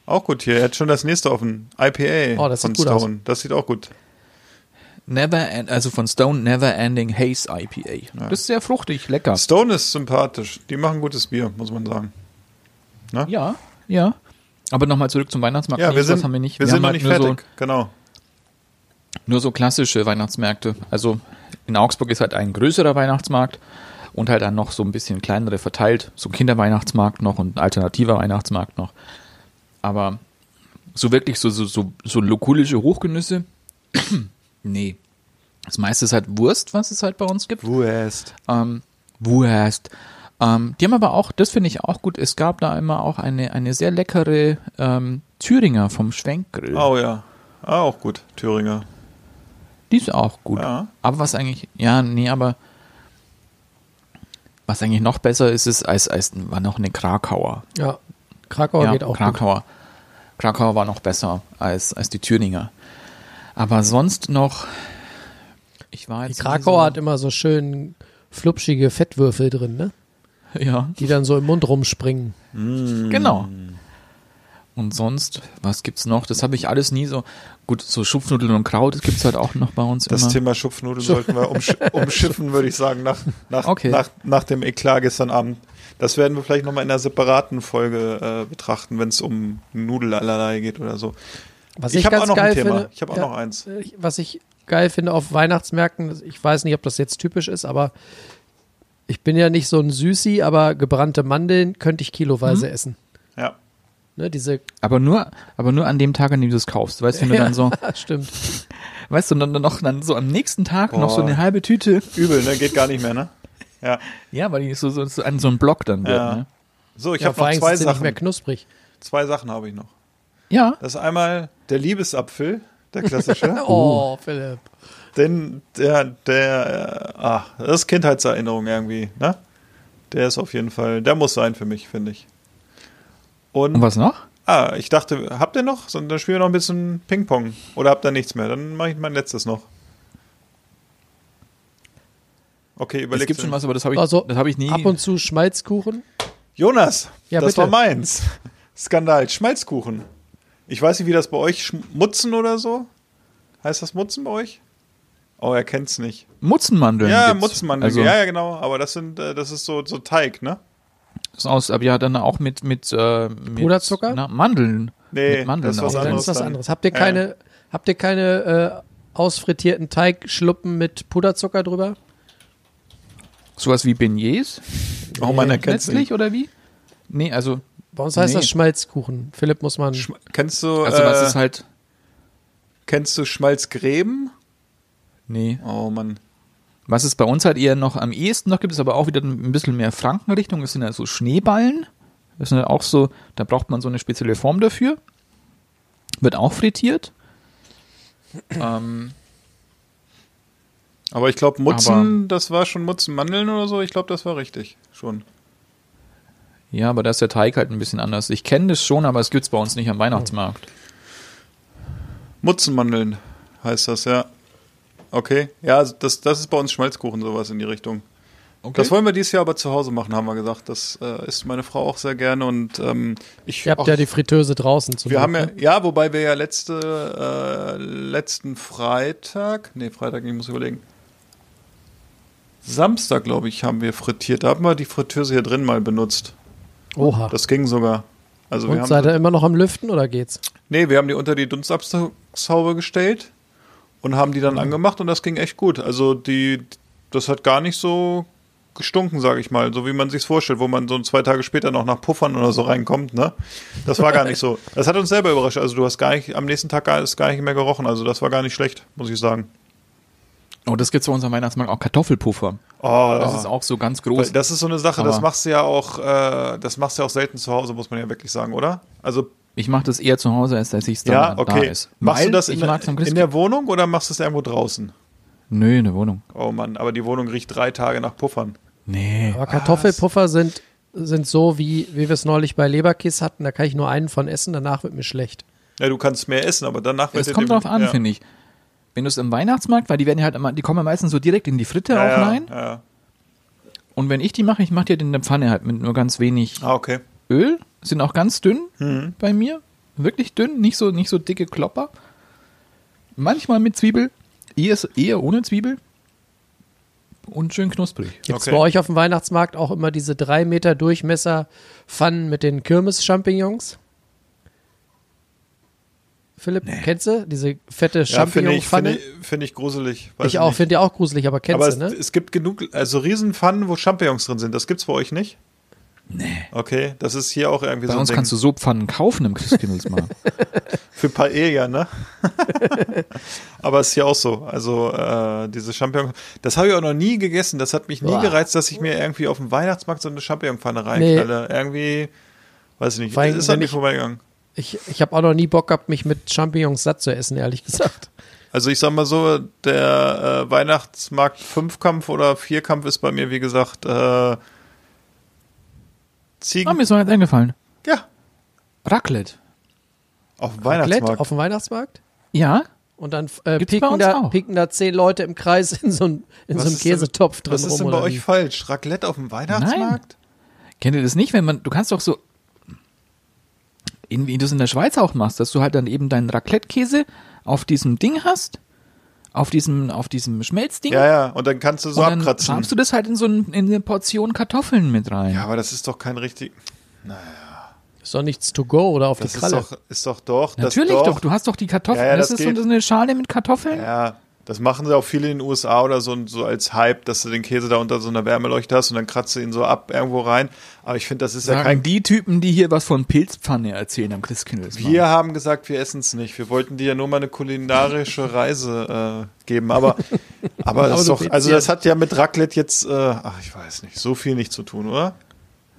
Auch gut hier. Jetzt schon das nächste offen. IPA Oh, das von sieht gut aus. Stone. Das sieht auch gut. Never, End- also von Stone Never Ending Haze IPA. Das ist sehr fruchtig, lecker. Stone ist sympathisch. Die machen gutes Bier, muss man sagen. Ja, ja. Aber nochmal zurück zum Weihnachtsmarkt. Ja, Nee, wir sind, haben wir nicht. wir Wir sind noch halt nicht nur so- fertig. Genau. nur so klassische Weihnachtsmärkte. Also in Augsburg ist halt ein größerer Weihnachtsmarkt und halt dann noch so ein bisschen kleinere verteilt. So ein Kinderweihnachtsmarkt noch und ein alternativer Weihnachtsmarkt noch. Aber so wirklich so, so, so, so lokulische Hochgenüsse? nee. Das meiste ist halt Wurst, was es halt bei uns gibt. Wurst. Ähm, Wurst. Ähm, die haben aber auch, das finde ich auch gut, es gab da immer auch eine, eine sehr leckere ähm, Thüringer vom Schwenkgrill. Oh ja. Ah, auch gut. Thüringer. Die ist auch gut. Ja. Aber was eigentlich, ja, nee, aber was eigentlich noch besser ist, ist als, als war noch eine Krakauer. Ja, Krakauer ja, geht auch gut. Krakauer. Krakauer war noch besser als, als die Thüringer. Aber sonst noch, ich war Die jetzt. nie Krakauer hat immer so schön flupschige Fettwürfel drin, ne? so, Ja, Die dann so im Mund rumspringen. genau. Und sonst, was gibt's noch? Das habe ich alles nie so. Gut, so Schupfnudeln und Kraut, das gibt's halt auch noch bei uns Das immer. Thema Schupfnudeln sollten wir umsch umschiffen, würde ich sagen, nach, nach, Okay. nach, nach dem Eklat gestern Abend. Das werden wir vielleicht nochmal in einer separaten Folge äh, betrachten, wenn es um Nudelallerlei geht oder so. Was Ich ich, hab ganz auch noch ein Thema. finde. Ich hab auch ja, noch eins. äh, Was ich geil finde auf Weihnachtsmärkten, ich weiß nicht, ob das jetzt typisch ist, aber ich bin ja nicht so ein Süßi, aber gebrannte Mandeln könnte ich kiloweise essen. Ja. Ne, diese, aber nur, aber nur an dem Tag, an dem du es kaufst. Weißt du, wenn du dann so, stimmt. weißt du, dann noch dann so am nächsten Tag noch so Boah. eine halbe Tüte. Übel, ne? Geht gar nicht mehr, ne? Ja. Ja, weil die so, so, so an so einem Block dann wird. Ja. Ne? So, ich ja, habe noch zwei sind sie nicht mehr Sachen. knusprig. Zwei Sachen habe ich noch. Ja, Das ist einmal der Liebesapfel, der klassische. Oh, Philipp. Denn der, der, ah, das ist Kindheitserinnerung irgendwie, ne? Der ist auf jeden Fall, der muss sein für mich, finde ich. Und, und was noch? ah, ich dachte, habt ihr noch? So, dann spielen wir noch ein bisschen Ping-Pong. Oder habt ihr nichts mehr? Dann mache ich mein letztes noch. Okay, Es überlegt. gibt schon was, aber das habe ich, Also, das habe ich nie. Ab und zu Schmalzkuchen. Jonas, Ja, das bitte. war meins. Skandal, Schmalzkuchen. Ich weiß nicht, wie das bei euch, Mutzen oder so? Heißt das Mutzen bei euch? Oh, er kennt's nicht. Mutzenmandeln. Ja, gibt's. Mutzenmandeln. Also, ja, ja, genau. Aber das sind, äh, das ist so, so Teig, ne? Ist aus, aber ja, dann auch mit, mit, äh, mit Puderzucker? Na, Mandeln. Nee, mit Mandeln das ist was anderes ist das dann. anderes. Habt ihr Ja, keine, habt ihr keine äh, ausfrittierten Teigschluppen mit Puderzucker drüber? Sowas wie Beignets Oh, man erkennt's letztlich nicht. oder wie? Nee, also, Bei uns heißt Nee. das Schmalzkuchen. Philipp muss man. Schm- Kennst du, also äh, was ist halt. kennst du Schmalzgräben? Nee. Oh, Mann. Was es bei uns halt eher noch am ehesten noch gibt, ist aber auch wieder ein bisschen mehr Frankenrichtung. Das sind ja so Schneeballen. Das sind ja auch so, da braucht man so eine spezielle Form dafür. Wird auch frittiert. ähm, Aber ich glaube, Mutzen, Aber- das war schon Mutzenmandeln oder so. Ich glaube, das war richtig. Schon. ja, aber da ist der Teig halt ein bisschen anders. Ich kenne das schon, aber es gibt's bei uns nicht am Weihnachtsmarkt. Mutzenmandeln heißt das, ja. Okay. Ja, das, das ist bei uns Schmalzkuchen, sowas in die Richtung. Okay. Das wollen wir dieses Jahr aber zu Hause machen, haben wir gesagt. Das äh, isst meine Frau auch sehr gerne und ähm, ich Ihr habt auch- ja die Fritteuse draußen zu Wir haben ja, ja, wobei wir ja letzte, äh, letzten Freitag, nee, Freitag, ich muss überlegen. Samstag, glaube ich, haben wir frittiert. Da haben wir die Fritteuse hier drin mal benutzt. Oha. Das ging sogar. Also wir Und haben, seid ihr immer noch am Lüften oder geht's? nee, wir haben die unter die Dunstabzugshaube gestellt und haben die dann angemacht und das ging echt gut. Also die, das hat gar nicht so gestunken, sage ich mal, so wie man sich's vorstellt, wo man so zwei Tage später noch nach Puffern oder so reinkommt, ne? Das war gar nicht so. Das hat uns selber überrascht. Also du hast gar nicht, am nächsten Tag gar, ist gar nicht mehr gerochen. Also das war gar nicht schlecht, muss ich sagen. Oh, das gibt's bei uns am Weihnachtsmarkt auch Kartoffelpuffer. Oh, Das ist auch so ganz groß. das ist so eine Sache, das machst du ja auch, äh, das machst du ja auch selten zu Hause, muss man ja wirklich sagen, oder? Also Ich mache das eher zu Hause, als dass ich es dann ja, da okay. ist. Machst Weil du das ich in, mag's am in der Wohnung oder machst du es irgendwo draußen? Nö, in der Wohnung. Oh Mann, aber die Wohnung riecht drei Tage nach Puffern. Nee. Aber Kartoffelpuffer sind, sind so, wie, wie wir es neulich bei Leberkiss hatten. Da kann ich nur einen von essen, danach wird mir schlecht. Ja, du kannst mehr essen, aber danach Es dir kommt drauf an, ja. finde ich. Wenn du es im Weihnachtsmarkt, weil die werden ja halt immer, die kommen ja meistens so direkt in die Fritte Ja, auch ja, rein. ja. Und wenn ich die mache, ich mache die halt in der Pfanne halt mit nur ganz wenig Ah, okay. Öl. Sind auch ganz dünn Mhm. bei mir. Wirklich dünn, nicht so, nicht so dicke Klopper. Manchmal mit Zwiebel. Eher, eher ohne Zwiebel und schön knusprig. Gibt es Okay. bei euch auf dem Weihnachtsmarkt auch immer diese drei Meter Durchmesser Pfannen mit den Kirmes-Champignons? Philipp, kennst du diese fette Ja, finde ich, finde Champignon-Pfanne? ich, finde ich gruselig. Weiß ich auch, finde die auch gruselig, aber kennst Aber du, es, ne? es gibt genug, also Riesenpfannen, wo Champignons drin sind. Das gibt's bei euch nicht? Nee. Okay, das ist hier auch irgendwie Bei so ein uns Ding. kannst du so Pfannen kaufen im Christkindlesmarkt. Für Paella, ne? Aber ist hier auch so. Also äh, diese Champignons, das habe ich auch noch nie gegessen. Das hat mich nie Boah. gereizt, dass ich mir irgendwie auf dem Weihnachtsmarkt so eine Champignonpfanne reinknalle. Irgendwie, weiß ich nicht, allem, ist an mir ich- vorbeigegangen. Ich, ich habe auch noch nie Bock gehabt, mich mit Champignons satt zu essen, ehrlich gesagt. Also ich sag mal so, der äh, Weihnachtsmarkt Fünfkampf oder Vierkampf ist bei mir, wie gesagt, äh, Ziegen. ah, mir ist noch eins eingefallen. ja, Raclette. auf dem Weihnachtsmarkt. auf dem Weihnachtsmarkt? Ja? Und dann äh, uns da, auch. pieken da zehn Leute im Kreis in so, ein, in so einem ist denn- Käsetopf drin Was ist rum. denn bei euch wie? falsch? Raclette auf dem Weihnachtsmarkt? Kennt ihr das nicht, wenn man, du kannst doch so, in, wie du es in der Schweiz auch machst, dass du halt dann eben deinen Raclette-Käse auf diesem Ding hast, auf diesem, auf diesem Schmelzding. Ja, ja, und dann kannst du so und dann abkratzen. schabst du das halt in so ein, in eine Portion Kartoffeln mit rein. Ja, aber das ist doch kein richtig. Ist doch nichts to go oder auf Das die ist Kralle. doch, ist doch doch. das Natürlich doch. du hast doch die Kartoffeln, Ja, ja, das, das ist so geht. eine Schale mit Kartoffeln. Ja, das machen sie auch viele in den USA oder so, so als Hype, dass du den Käse da unter so einer Wärmeleuchte hast und dann kratzt du ihn so ab irgendwo rein. Aber ich finde, das ist ja Sagen kein. die Typen, die hier was von Pilzpfanne erzählen am Christkindlesmarkt. Wir haben gesagt, wir essen es nicht. Wir wollten dir ja nur mal eine kulinarische Reise äh, geben. Aber, aber, das ist doch, also ja- das hat ja mit Raclette jetzt, äh, ach, ich weiß nicht, so viel nicht zu tun, oder?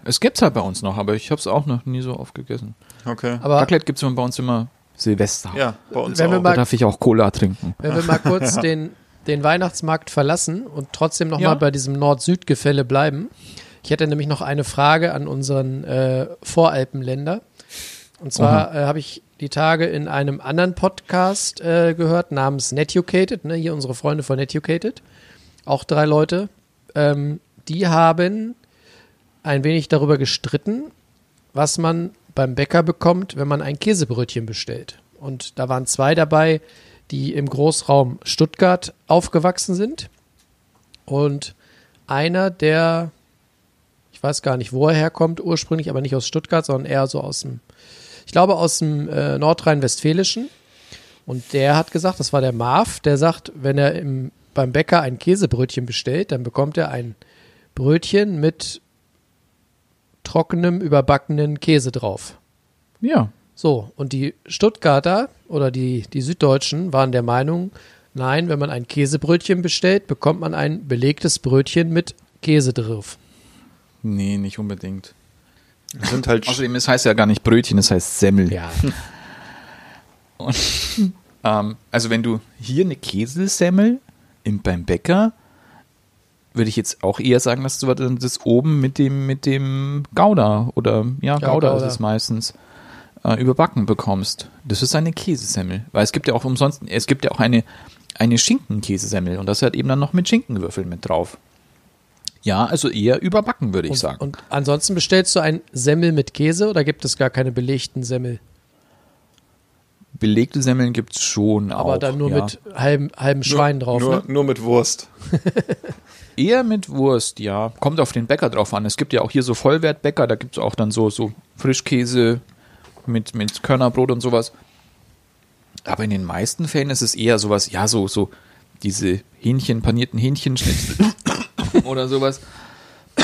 Es gibt's halt bei uns noch, aber ich habe es auch noch nie so oft gegessen. Okay. Aber Raclette gibt's bei uns immer Silvester. ja, bei uns Wenn auch. mal- Da darf ich auch Cola trinken. wenn wir mal kurz den, den Weihnachtsmarkt verlassen und trotzdem noch Ja. mal bei diesem Nord-Süd-Gefälle bleiben. Ich hätte nämlich noch eine Frage an unseren äh, Voralpenländer. Und zwar äh, habe ich die Tage in einem anderen Podcast äh, gehört, namens Netucated, ne, hier unsere Freunde von Netucated, auch drei Leute, ähm, die haben ein wenig darüber gestritten, was man beim Bäcker bekommt, wenn man ein Käsebrötchen bestellt. Und da waren zwei dabei, die im Großraum Stuttgart aufgewachsen sind. Und einer, der, ich weiß gar nicht, wo er herkommt ursprünglich, aber nicht aus Stuttgart, sondern eher so aus dem, ich glaube aus dem äh, Nordrhein-Westfälischen. Und der hat gesagt, das war der Marv, der sagt, wenn er im, beim Bäcker ein Käsebrötchen bestellt, dann bekommt er ein Brötchen mit trockenem, überbackenen Käse drauf. Ja. So, und die Stuttgarter oder die, die Süddeutschen waren der Meinung, nein, wenn man ein Käsebrötchen bestellt, bekommt man ein belegtes Brötchen mit Käse drauf. Nee, nicht unbedingt. sind halt Außerdem, es heißt ja gar nicht Brötchen, es heißt Semmel. Ja, Und, ähm, also wenn du hier eine Käsesemmel im, beim Bäcker, würde ich jetzt auch eher sagen, dass du das oben mit dem, mit dem Gouda oder ja, Gouda, Gouda. ist es meistens, äh, überbacken bekommst. Das ist eine Käsesemmel. Weil es gibt ja auch umsonst, es gibt ja auch eine, eine Schinken-Käsesemmel und das hat eben dann noch mit Schinkenwürfeln mit drauf. Ja, also eher überbacken, würde ich und, sagen. und ansonsten bestellst du ein Semmel mit Käse oder gibt es gar keine belegten Semmel? Belegte Semmeln gibt's schon Aber auch. dann nur ja. mit halbem, halbem Schwein drauf, nur, ne? nur mit Wurst. Eher mit Wurst, ja. Kommt auf den Bäcker drauf an. Es gibt ja auch hier so Vollwertbäcker, da gibt es auch dann so, so Frischkäse mit, mit Körnerbrot und sowas. Aber in den meisten Fällen ist es eher sowas, ja, so, so diese Hähnchen, panierten Hähnchenschnitzel oder sowas.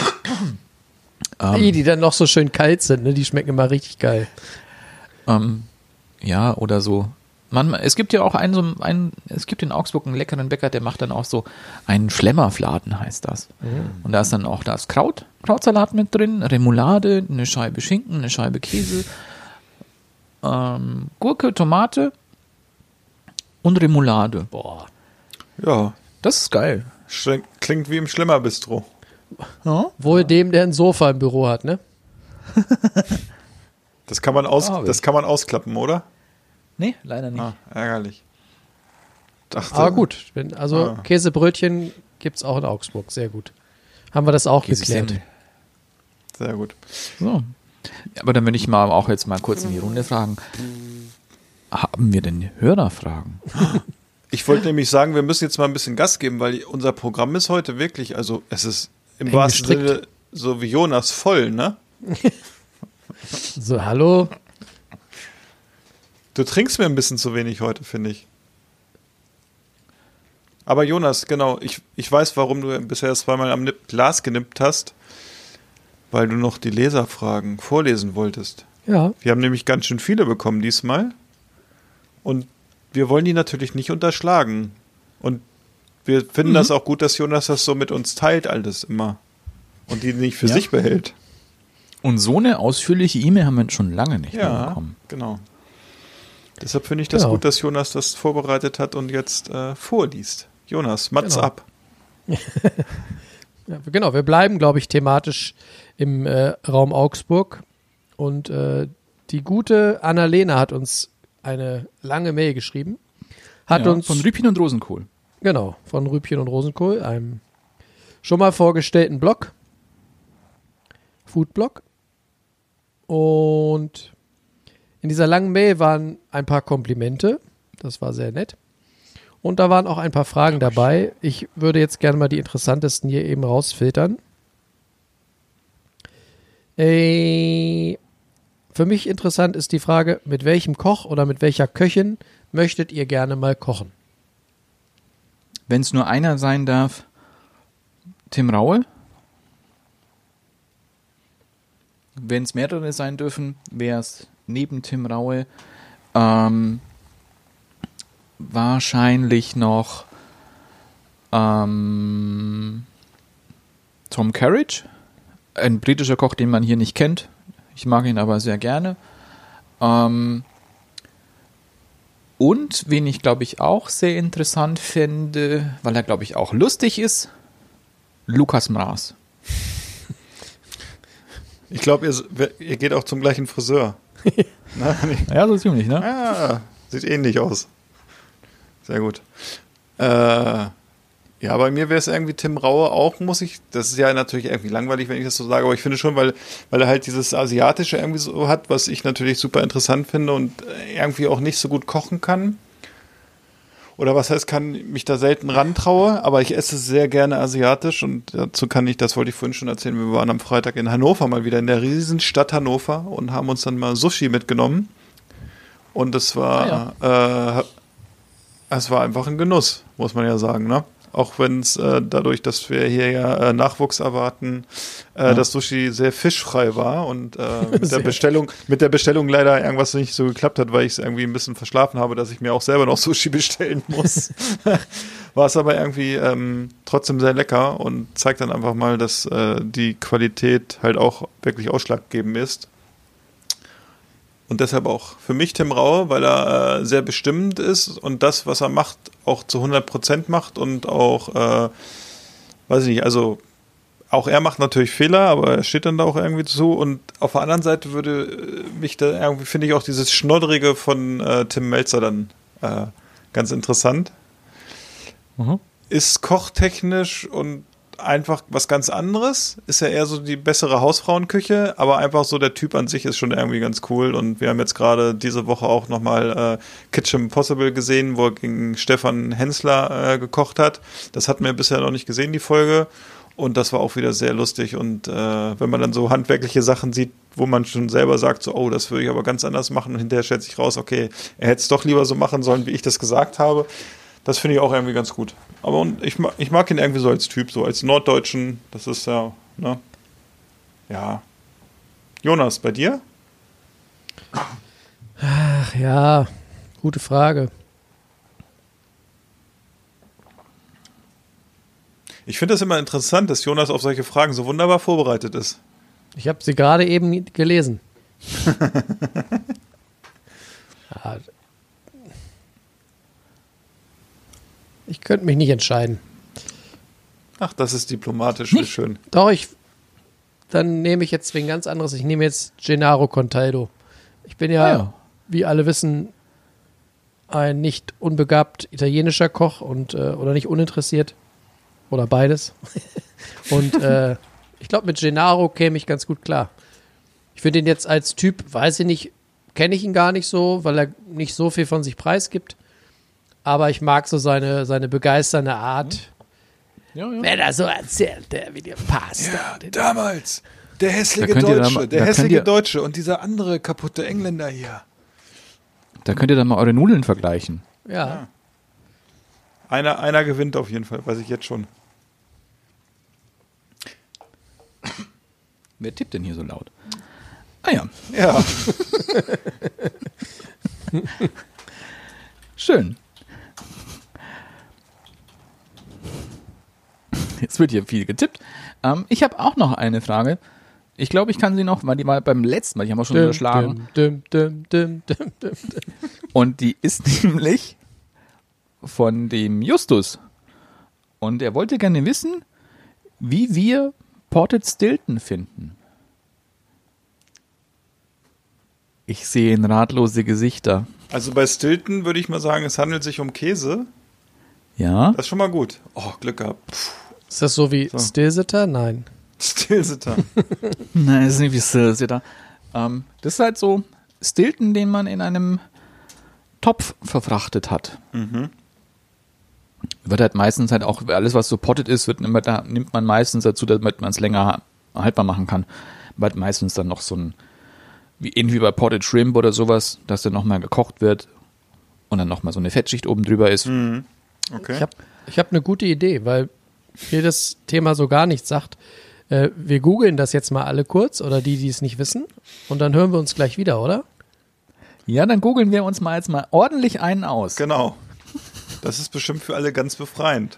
Die, die dann noch so schön kalt sind, ne? Die schmecken immer richtig geil. Ähm, ja, oder so. Manchmal, es gibt ja auch einen, so einen, es gibt in Augsburg einen leckeren Bäcker, der macht dann auch so einen Schlemmerfladen, heißt das. Und da ist dann auch das Kraut, Krautsalat mit drin, Remoulade, eine Scheibe Schinken, eine Scheibe Käse, ähm, Gurke, Tomate und Remoulade. Boah. Ja, Das ist geil. klingt wie im Schlimmerbistro. Wohl dem, der ein Sofa im Büro hat, ne? Das kann man aus, das kann man ausklappen, oder? Nee, leider nicht. Ah, ärgerlich. Dachte, Aber gut, wenn, also Ah. Käsebrötchen gibt's auch in Augsburg, sehr gut. Haben wir das auch geklärt. Käsesemmel. Sehr gut. So. Aber dann würde ich mal auch jetzt mal kurz in die Runde fragen. Haben wir denn Hörerfragen? Ich wollte nämlich sagen, wir müssen jetzt mal ein bisschen Gas geben, weil unser Programm ist heute wirklich, also es ist im wahrsten. Sinne so wie Jonas voll, ne? So, hallo. Du trinkst mir ein bisschen zu wenig heute, finde ich. Aber Jonas, genau, ich, ich weiß, warum du bisher zweimal am Nipp Glas genippt hast, weil du noch die Leserfragen vorlesen wolltest. Ja, Wir haben nämlich ganz schön viele bekommen diesmal. Und wir wollen die natürlich nicht unterschlagen. Und wir finden das auch gut, dass Jonas das so mit uns teilt, alles immer. Und die nicht für Ja. sich behält. Und so eine ausführliche E-Mail haben wir schon lange nicht mehr Ja, bekommen. genau. Deshalb finde ich das Genau. gut, dass Jonas das vorbereitet hat und jetzt äh, vorliest. Jonas, Mats Genau. ab. ja genau. Wir bleiben, glaube ich, thematisch im äh, Raum Augsburg. Und äh, die gute Annalena hat uns eine lange Mail geschrieben. Hat ja, uns von Rüpchen und Rosenkohl. Genau, von Rübchen und Rosenkohl, einem schon mal vorgestellten Blog. Foodblog. Und in dieser langen Mail waren ein paar Komplimente. Das war sehr nett. Und da waren auch ein paar Fragen dabei. Ich würde jetzt gerne mal die interessantesten hier eben rausfiltern. Äh, für mich interessant ist die Frage, mit welchem Koch oder mit welcher Köchin möchtet ihr gerne mal kochen? Wenn es nur einer sein darf, Tim Raue. Wenn es mehrere sein dürfen, wäre es neben Tim Raue ähm, wahrscheinlich noch ähm, Tom Carriage, ein britischer Koch, den man hier nicht kennt. Ich mag ihn aber sehr gerne. Ähm, und wen ich, glaube ich, auch sehr interessant finde, weil er, glaube ich, auch lustig ist, Lukas Mraz. Ich glaube, ihr, ihr geht auch zum gleichen Friseur. Na, nee. Ja, so ziemlich, ne? Ah, sieht ähnlich aus. Sehr gut. Äh, ja, bei mir wäre es irgendwie Tim Raue auch, muss ich. Das ist ja natürlich irgendwie langweilig, wenn ich das so sage, aber ich finde schon, weil, weil er halt dieses Asiatische irgendwie so hat, was ich natürlich super interessant finde und irgendwie auch nicht so gut kochen kann. Oder was heißt, kann mich da selten rantraue, aber ich esse sehr gerne asiatisch und dazu kann ich, das wollte ich vorhin schon erzählen, wir waren am Freitag in Hannover mal wieder in der Riesenstadt Hannover und haben uns dann mal Sushi mitgenommen. Und es war, äh, es war einfach ein Genuss, muss man ja sagen, ne? Auch wenn es äh, dadurch, dass wir hier ja äh, Nachwuchs erwarten, äh, das Sushi sehr fischfrei war und äh, mit der. Bestellung, mit der Bestellung leider irgendwas nicht so geklappt hat, weil ich es irgendwie ein bisschen verschlafen habe, dass ich mir auch selber noch Sushi bestellen muss. war es aber irgendwie ähm, trotzdem sehr lecker und zeigt dann einfach mal, dass äh, die Qualität halt auch wirklich ausschlaggebend ist. Und deshalb auch für mich Tim Raue, weil er äh, sehr bestimmend ist und das, was er macht, auch zu 100 Prozent macht und auch, äh, weiß ich nicht, also auch er macht natürlich Fehler, aber er steht dann da auch irgendwie zu. Und auf der anderen Seite würde äh, mich da irgendwie, finde ich auch dieses Schnoddrige von äh, Tim Melzer dann äh, ganz interessant. Mhm. Ist kochtechnisch und einfach was ganz anderes. Ist ja eher so die bessere Hausfrauenküche, aber einfach so der Typ an sich ist schon irgendwie ganz cool. Und wir haben jetzt gerade diese Woche auch nochmal äh, Kitchen Impossible gesehen, wo er gegen Stefan Hensler äh, gekocht hat. Das hatten wir bisher noch nicht gesehen, die Folge. Und das war auch wieder sehr lustig. Und äh, wenn man dann so handwerkliche Sachen sieht, wo man schon selber sagt, so, oh, das würde ich aber ganz anders machen. Und hinterher stellt sich raus, okay, er hätte es doch lieber so machen sollen, wie ich das gesagt habe. Das finde ich auch irgendwie ganz gut. Aber und ich, mag- ich mag ihn irgendwie so als Typ, so als Norddeutschen. Das ist ja, ne? Ja. Jonas, bei dir? Ach ja, gute Frage. Ich finde das immer interessant, dass Jonas auf solche Fragen so wunderbar vorbereitet ist. Ich habe sie gerade eben gelesen. ja. Ich könnte mich nicht entscheiden. Ach, das ist diplomatisch, wie schön. Doch, ich. Dann nehme ich jetzt wegen ganz anderes. Ich nehme jetzt Gennaro Contaldo. Ich bin ja, Ah ja. wie alle wissen, ein nicht unbegabt italienischer Koch und äh, oder nicht uninteressiert. Oder beides. und äh, ich glaube, mit Gennaro käme ich ganz gut klar. Ich finde ihn jetzt als Typ, weiß ich nicht, kenne ich ihn gar nicht so, weil er nicht so viel von sich preisgibt. Aber ich mag so seine, seine begeisternde Art. Ja, ja. Wenn er so erzählt, der wie dir passt. Ja, damals. Der hässliche Deutsche, mal- der hässliche ihr- Deutsche und dieser andere kaputte Engländer hier. Da könnt ihr dann mal eure Nudeln vergleichen. Ja. Einer, einer gewinnt auf jeden Fall, weiß ich jetzt schon. Wer tippt denn hier so laut? Ah ja, Ja, schön. Jetzt wird hier viel getippt. Ähm, ich habe auch noch eine Frage. Ich glaube, ich kann sie noch, weil die mal beim letzten Mal, die haben wir schon überschlagen. Dim, dim, dim, dim, dim, dim. Und die ist nämlich von dem Justus. Und er wollte gerne wissen, wie wir Ported Stilton finden. Ich sehe in ratlose Gesichter. also bei Stilton würde ich mal sagen, es handelt sich um Käse. Ja? Das ist schon mal gut. Oh, Glück gehabt. Puh, Ist das so wie So. Stillsitter? Nein. Stillsitter. Nein, das ist nicht wie Silsita. Ähm, das ist halt so Stilton, den man in einem Topf verfrachtet hat. Wird halt meistens halt auch, alles was so potted ist, wird immer da, nimmt man meistens dazu, damit man es länger ha- haltbar machen kann. Wird meistens dann noch so ein, wie ähnlich wie bei Potted Shrimp oder sowas, dass dann nochmal gekocht wird und dann nochmal so eine Fettschicht oben drüber ist. Okay. Ich habe ich hab eine gute Idee, weil mir das Thema so gar nichts sagt. Äh, wir googeln das jetzt mal alle kurz oder die, die es nicht wissen. Und dann hören wir uns gleich wieder, oder? Ja, dann googeln wir uns mal jetzt mal ordentlich einen aus. Genau. Das ist bestimmt für alle ganz befreiend.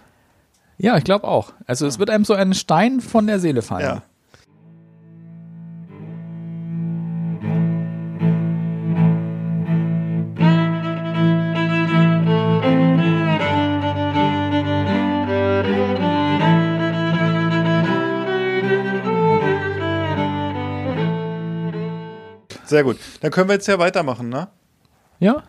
Ja, ich glaube auch. Also es wird einem so ein Stein von der Seele fallen. Ja. Sehr gut. Dann können wir jetzt ja weitermachen, ne? Ja?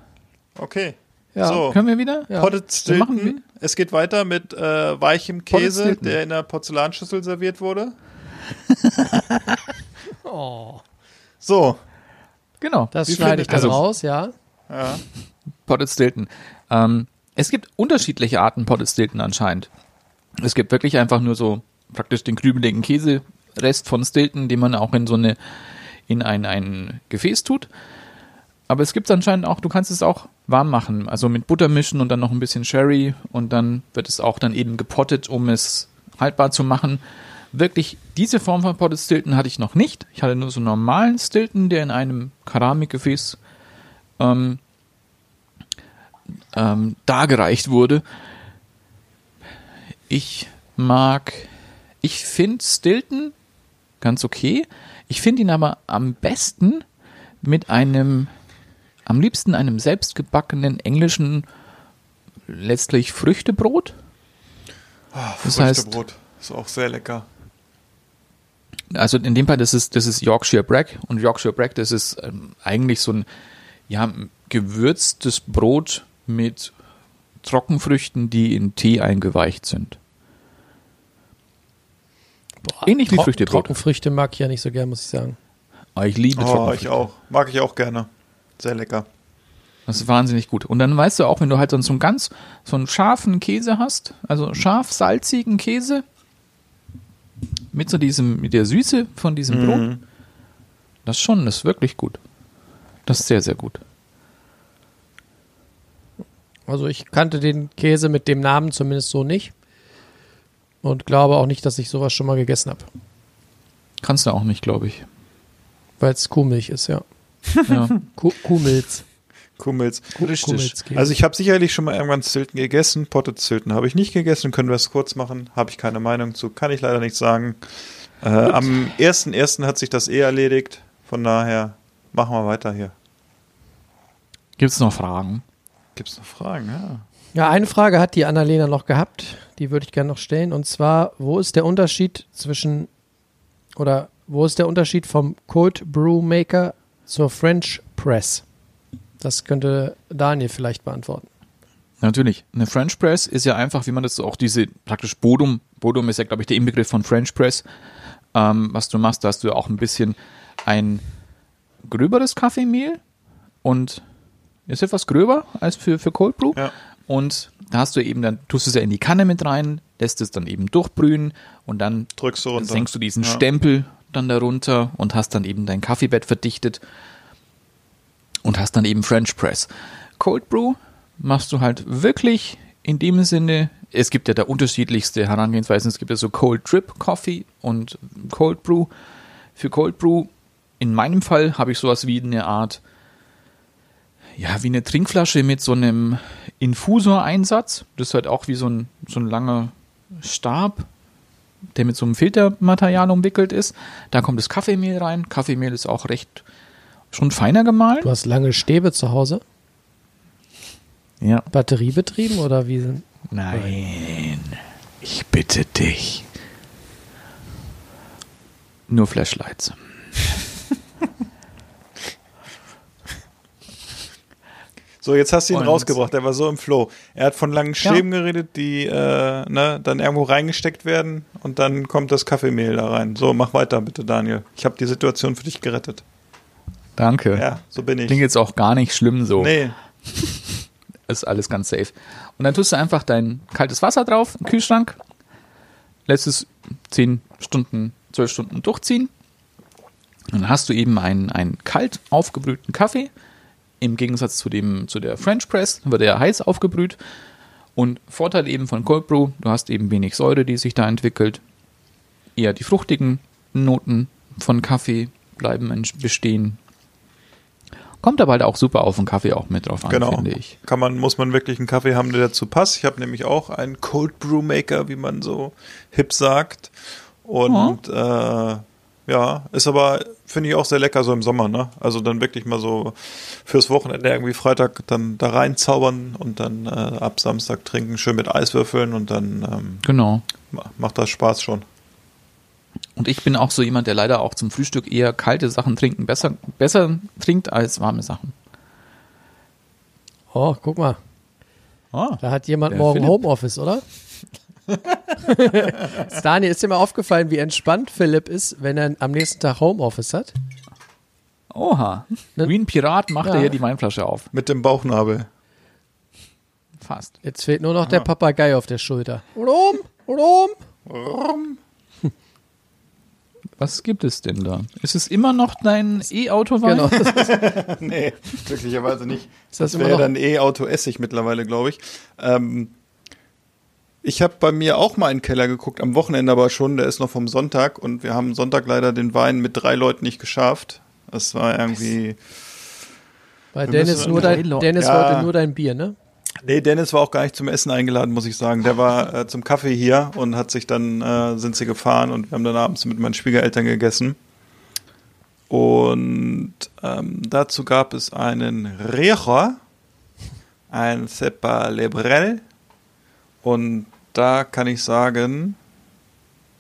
Okay. Ja. so, Können wir wieder? Ja. Potted Wir machen Stilton. Es geht weiter mit äh, weichem Käse, der in einer Porzellanschüssel serviert wurde. Oh, So, Genau. das Wie schneide ich dann also- raus, ja. ja. Potted Stilton. Ähm, es gibt unterschiedliche Arten Potted Stilton anscheinend. Es gibt wirklich einfach nur so praktisch den krümeligen Käserest von Stilton, den man auch in so eine in ein, ein Gefäß tut. Aber es gibt anscheinend auch, du kannst es auch warm machen, also mit Butter mischen und dann noch ein bisschen Sherry und dann wird es auch dann eben gepottet, um es haltbar zu machen. Wirklich, diese Form von Potted Stilton hatte ich noch nicht. Ich hatte nur so einen normalen Stilton, der in einem Keramikgefäß ähm, ähm, dargereicht wurde. Ich mag, ich finde Stilton ganz okay. Ich finde ihn aber am besten mit einem, am liebsten einem selbstgebackenen englischen, letztlich Früchtebrot. Das heißt, Früchtebrot ist auch sehr lecker. also in dem Fall, das ist, das ist Yorkshire Brack und Yorkshire Brack, das ist ähm, eigentlich so ein, ja, gewürztes Brot mit Trockenfrüchten, die in Tee eingeweicht sind. Ähnlich wie Trocken- Früchtebrot. Trockenfrüchte mag ich ja nicht so gern, muss ich sagen. Aber ich liebe Oh, Trockenfrüchte. ich auch. Mag ich auch gerne. Sehr lecker. Das ist wahnsinnig gut. Und dann weißt du auch, wenn du halt so einen ganz, so einen scharfen Käse hast, also scharf salzigen Käse, mit so diesem, mit der Süße von diesem Mhm. Brot, das schon, das ist wirklich gut. Das ist sehr, sehr gut. Also ich kannte den Käse mit dem Namen zumindest so nicht. Und glaube auch nicht, dass ich sowas schon mal gegessen habe. Kannst du auch nicht, glaube ich. Weil es Kuhmilch ist, ja. Ja. Kuh Kuhmilz. Kummels. Kuh Kuhmilzkäse. Also ich habe sicherlich schon mal irgendwann Stilton gegessen. Potted Stilton habe ich nicht gegessen. Können wir es kurz machen? Habe ich keine Meinung zu. Kann ich leider nicht sagen. Äh, am 1.1. hat sich das eh erledigt. Von daher machen wir weiter hier. Gibt es noch Fragen? Gibt es noch Fragen? Ja. Ja, eine Frage hat die Annalena noch gehabt, die würde ich gerne noch stellen. Und zwar, wo ist der Unterschied zwischen, oder wo ist der Unterschied vom Cold Brew Maker zur French Press? Das könnte Daniel vielleicht beantworten. Natürlich. Eine French Press ist ja einfach, wie man das so auch diese praktisch Bodum, Bodum ist ja, glaube ich, der Inbegriff von French Press. Ähm, was du machst, da hast du auch ein bisschen ein gröberes Kaffeemehl und ist etwas gröber als für, für Cold Brew. Ja. Und da hast du eben, dann tust du es ja in die Kanne mit rein, lässt es dann eben durchbrühen und dann Drückst du runter. senkst du diesen Ja. Stempel dann darunter und hast dann eben dein Kaffeebett verdichtet und hast dann eben French Press. Cold Brew machst du halt wirklich in dem Sinne, es gibt ja da unterschiedlichste Herangehensweisen. Es gibt ja so Cold Drip Coffee und Cold Brew. Für Cold Brew, in meinem Fall, habe ich sowas wie eine Art, ja, wie eine Trinkflasche mit so einem Infusoreinsatz. Das ist halt auch wie so ein, so ein langer Stab, der mit so einem Filtermaterial umwickelt ist. Da kommt das Kaffeemehl rein. Kaffeemehl ist auch recht schon feiner gemahlen. Du hast lange Stäbe zu Hause? Ja. Batteriebetrieben oder wie sind? Nein, ich bitte dich. Nur Flashlights. So, jetzt hast du ihn Und- rausgebracht. Der war so im Flow. Er hat von langen Stäben geredet, die äh, ne, dann irgendwo reingesteckt werden und dann kommt das Kaffeemehl da rein. So, mach weiter bitte, Daniel. Ich habe die Situation für dich gerettet. Danke. Ja, so bin ich. Klingt jetzt auch gar nicht schlimm so. Nee, Ist alles ganz safe. Und dann tust du einfach dein kaltes Wasser drauf, im Kühlschrank, lässt es 10 Stunden, 12 Stunden durchziehen. Und dann hast du eben einen, einen kalt aufgebrühten Kaffee. Im Gegensatz zu, dem, zu der French Press wird er heiß aufgebrüht. Und Vorteil eben von Cold Brew, du hast eben wenig Säure, die sich da entwickelt. Eher die fruchtigen Noten von Kaffee bleiben bestehen. Kommt aber halt auch super auf den Kaffee auch mit drauf an, genau. finde ich. Kann man, muss man wirklich einen Kaffee haben, der dazu passt. Ich habe nämlich auch einen Cold Brew Maker, wie man so hip sagt. Und äh, ja, ist aber, finde ich auch sehr lecker so im Sommer, ne? Also dann wirklich mal so fürs Wochenende irgendwie Freitag dann da reinzaubern und dann äh, ab Samstag trinken, schön mit Eiswürfeln und dann ähm, Genau. ma- macht das Spaß schon. Und ich bin auch so jemand, der leider auch zum Frühstück eher kalte Sachen trinken besser, besser trinkt als warme Sachen. Oh, guck mal. Ah. Da hat jemand morgen Philipp. Homeoffice, oder? Daniel, ist dir mal aufgefallen, wie entspannt Philipp ist, wenn er am nächsten Tag Homeoffice hat? Oha. Wie ein Pirat macht Ja. er hier die Weinflasche auf. Mit dem Bauchnabel. Fast. Jetzt fehlt nur noch der Papagei auf der Schulter. Rum, rum. Was gibt es denn da? Ist es immer noch dein E-Auto-Wein? Genau. nee, glücklicherweise nicht. Ist das Das wäre dann E-Auto Essig mittlerweile, glaube ich. Ähm, ich habe bei mir auch mal in den Keller geguckt, am Wochenende aber schon, der ist noch vom Sonntag und wir haben Sonntag leider den Wein mit drei Leuten nicht geschafft. Das war irgendwie. Bei Wir Dennis nur dein, Dennis Ja. wollte nur dein Bier, ne? Nee, Dennis war auch gar nicht zum Essen eingeladen, muss ich sagen. Der war äh, zum Kaffee hier und hat sich dann, äh, sind sie gefahren und wir haben dann abends mit meinen Schwiegereltern gegessen. Und ähm, dazu gab es einen Rioja, ein Cepa Lebrel. Und da kann ich sagen,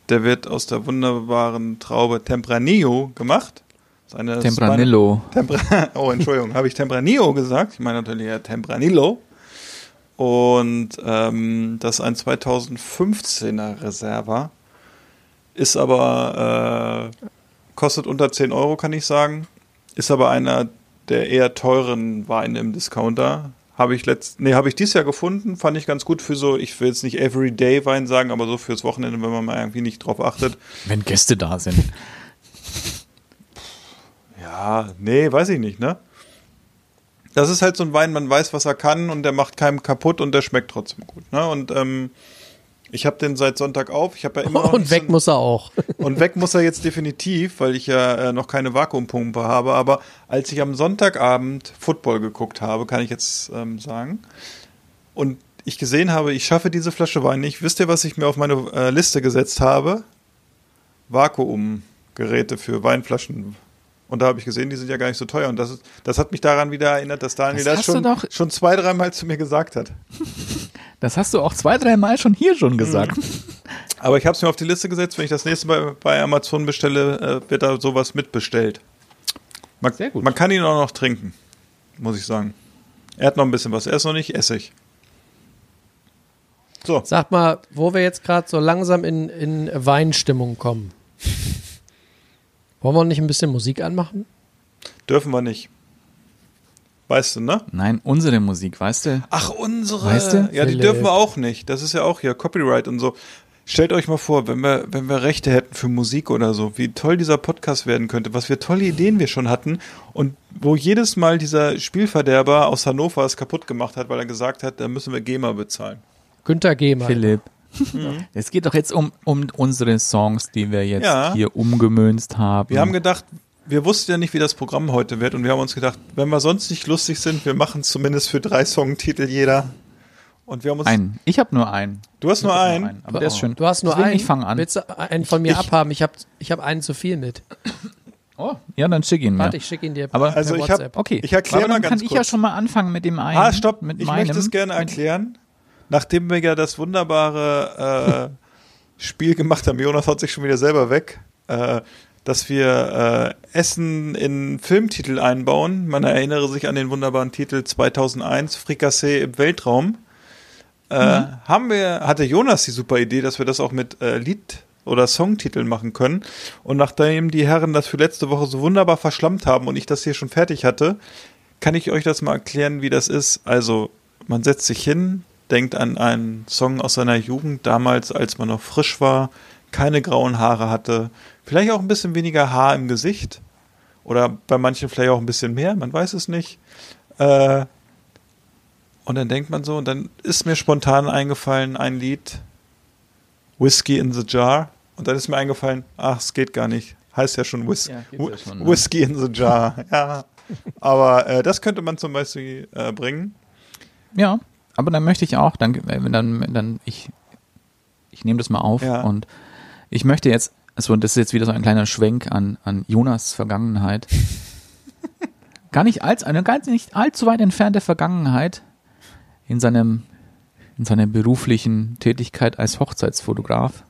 der wird aus der wunderbaren Traube Tempranillo gemacht. Tempranillo. Tempra oh, Entschuldigung, habe ich Tempranillo gesagt? Ich meine natürlich ja Tempranillo. Und ähm, das ist ein 2015er Reserva. Ist aber, äh, kostet unter 10 Euro, kann ich sagen. Ist aber einer der eher teuren Weine im Discounter. Habe ich letzt, nee, habe ich dieses Jahr gefunden, fand ich ganz gut für so, ich will jetzt nicht Everyday Wein sagen, aber so fürs Wochenende, wenn man mal irgendwie nicht drauf achtet. Wenn Gäste da sind. Ja, nee, weiß ich nicht, ne? Das ist halt so ein Wein, man weiß, was er kann und der macht keinem kaputt und der schmeckt trotzdem gut, ne? Und ähm, ich habe den seit Sonntag auf. Ich habe ja immer Und weg so, muss er auch. und weg muss er jetzt definitiv, weil ich ja äh, noch keine Vakuumpumpe habe. Aber als ich am Sonntagabend Football geguckt habe, kann ich jetzt ähm, sagen, und ich gesehen habe, ich schaffe diese Flasche Wein nicht. Wisst ihr, was ich mir auf meine äh, Liste gesetzt habe? Vakuumgeräte für Weinflaschen. Und da habe ich gesehen, die sind ja gar nicht so teuer. Und das, ist, das hat mich daran wieder erinnert, dass Daniel Das das, schon, doch- schon zwei, dreimal zu mir gesagt hat. Das hast du auch zwei, drei Mal schon hier schon gesagt. Aber ich habe es mir auf die Liste gesetzt, wenn ich das nächste Mal bei Amazon bestelle, äh, wird da sowas mitbestellt. Man, Sehr gut. man kann ihn auch noch trinken, muss ich sagen. Er hat noch ein bisschen was. Er ist noch nicht Essig. So, Sag mal, wo wir jetzt gerade so langsam in, in Weinstimmung kommen. Wollen wir nicht ein bisschen Musik anmachen? dürfen wir nicht. Weißt du, ne? Nein, unsere Musik, weißt du? Ach, unsere. Weißt du? Ja, die Philipp. dürfen wir auch nicht. Das ist ja auch hier Copyright und so. Stellt euch mal vor, wenn wir, wenn wir Rechte hätten für Musik oder so, wie toll dieser Podcast werden könnte, was für tolle Ideen wir schon hatten und wo jedes Mal dieser Spielverderber aus Hannover es kaputt gemacht hat, weil er gesagt hat, da müssen wir GEMA bezahlen. Günther Gehmer. Philipp. Es geht doch jetzt um, um unsere Songs, die wir jetzt Ja. hier umgemünzt haben. Wir haben gedacht, wir wussten ja nicht, wie das Programm heute wird und wir haben uns gedacht, wenn wir sonst nicht lustig sind, wir machen es zumindest für drei Songtitel jeder. Und wir haben uns. einen. Ich habe nur einen. Du hast nur Ich hab einen. Aber der ist schön. Du hast nur Deswegen, einen. Ich fange an. Willst du einen von mir Ich- abhaben? Ich habe ich hab einen zu viel mit. Oh, ja, dann schick ihn mir. Warte, ich schicke ihn dir Aber- per Also ich hab- WhatsApp. Okay. Ich erklär Aber mal dann ganz kann ich ja kurz. schon mal anfangen mit dem einen. Ah, stopp. Mit ich meinem. möchte es gerne mit- erklären. Nachdem wir ja das wunderbare äh, Spiel gemacht haben, Jonas haut sich schon wieder selber weg, äh, dass wir äh, Essen in Filmtitel einbauen. Man erinnere sich an den wunderbaren Titel 2001 Frikassee im Weltraum. Äh, Haben wir, hatte Jonas die super Idee, dass wir das auch mit äh, Lied- oder Songtiteln machen können. Und nachdem die Herren das für letzte Woche so wunderbar verschlammt haben und ich das hier schon fertig hatte, kann ich euch das mal erklären, wie das ist. Also, man setzt sich hin, denkt an einen Song aus seiner Jugend, damals, als man noch frisch war, keine grauen Haare hatte, vielleicht auch ein bisschen weniger Haar im Gesicht. Oder bei manchen vielleicht auch ein bisschen mehr, man weiß es nicht. Äh, und dann denkt man so, und dann ist mir spontan eingefallen ein Lied, Whiskey in the Jar. Und dann ist mir eingefallen, ach, es geht gar nicht. Heißt ja schon, Whis Ja, ja schon, ne? Whiskey in the Jar. ja. Aber äh, das könnte man zum Beispiel äh, bringen. Ja, aber dann möchte ich auch, dann, wenn dann, dann ich, ich nehme das mal auf Ja. und ich möchte jetzt, also das ist jetzt wieder so ein kleiner Schwenk an, an Jonas Vergangenheit. gar nicht als, eine ganz nicht allzu weit entfernte Vergangenheit in seinem, in seiner beruflichen Tätigkeit als Hochzeitsfotograf.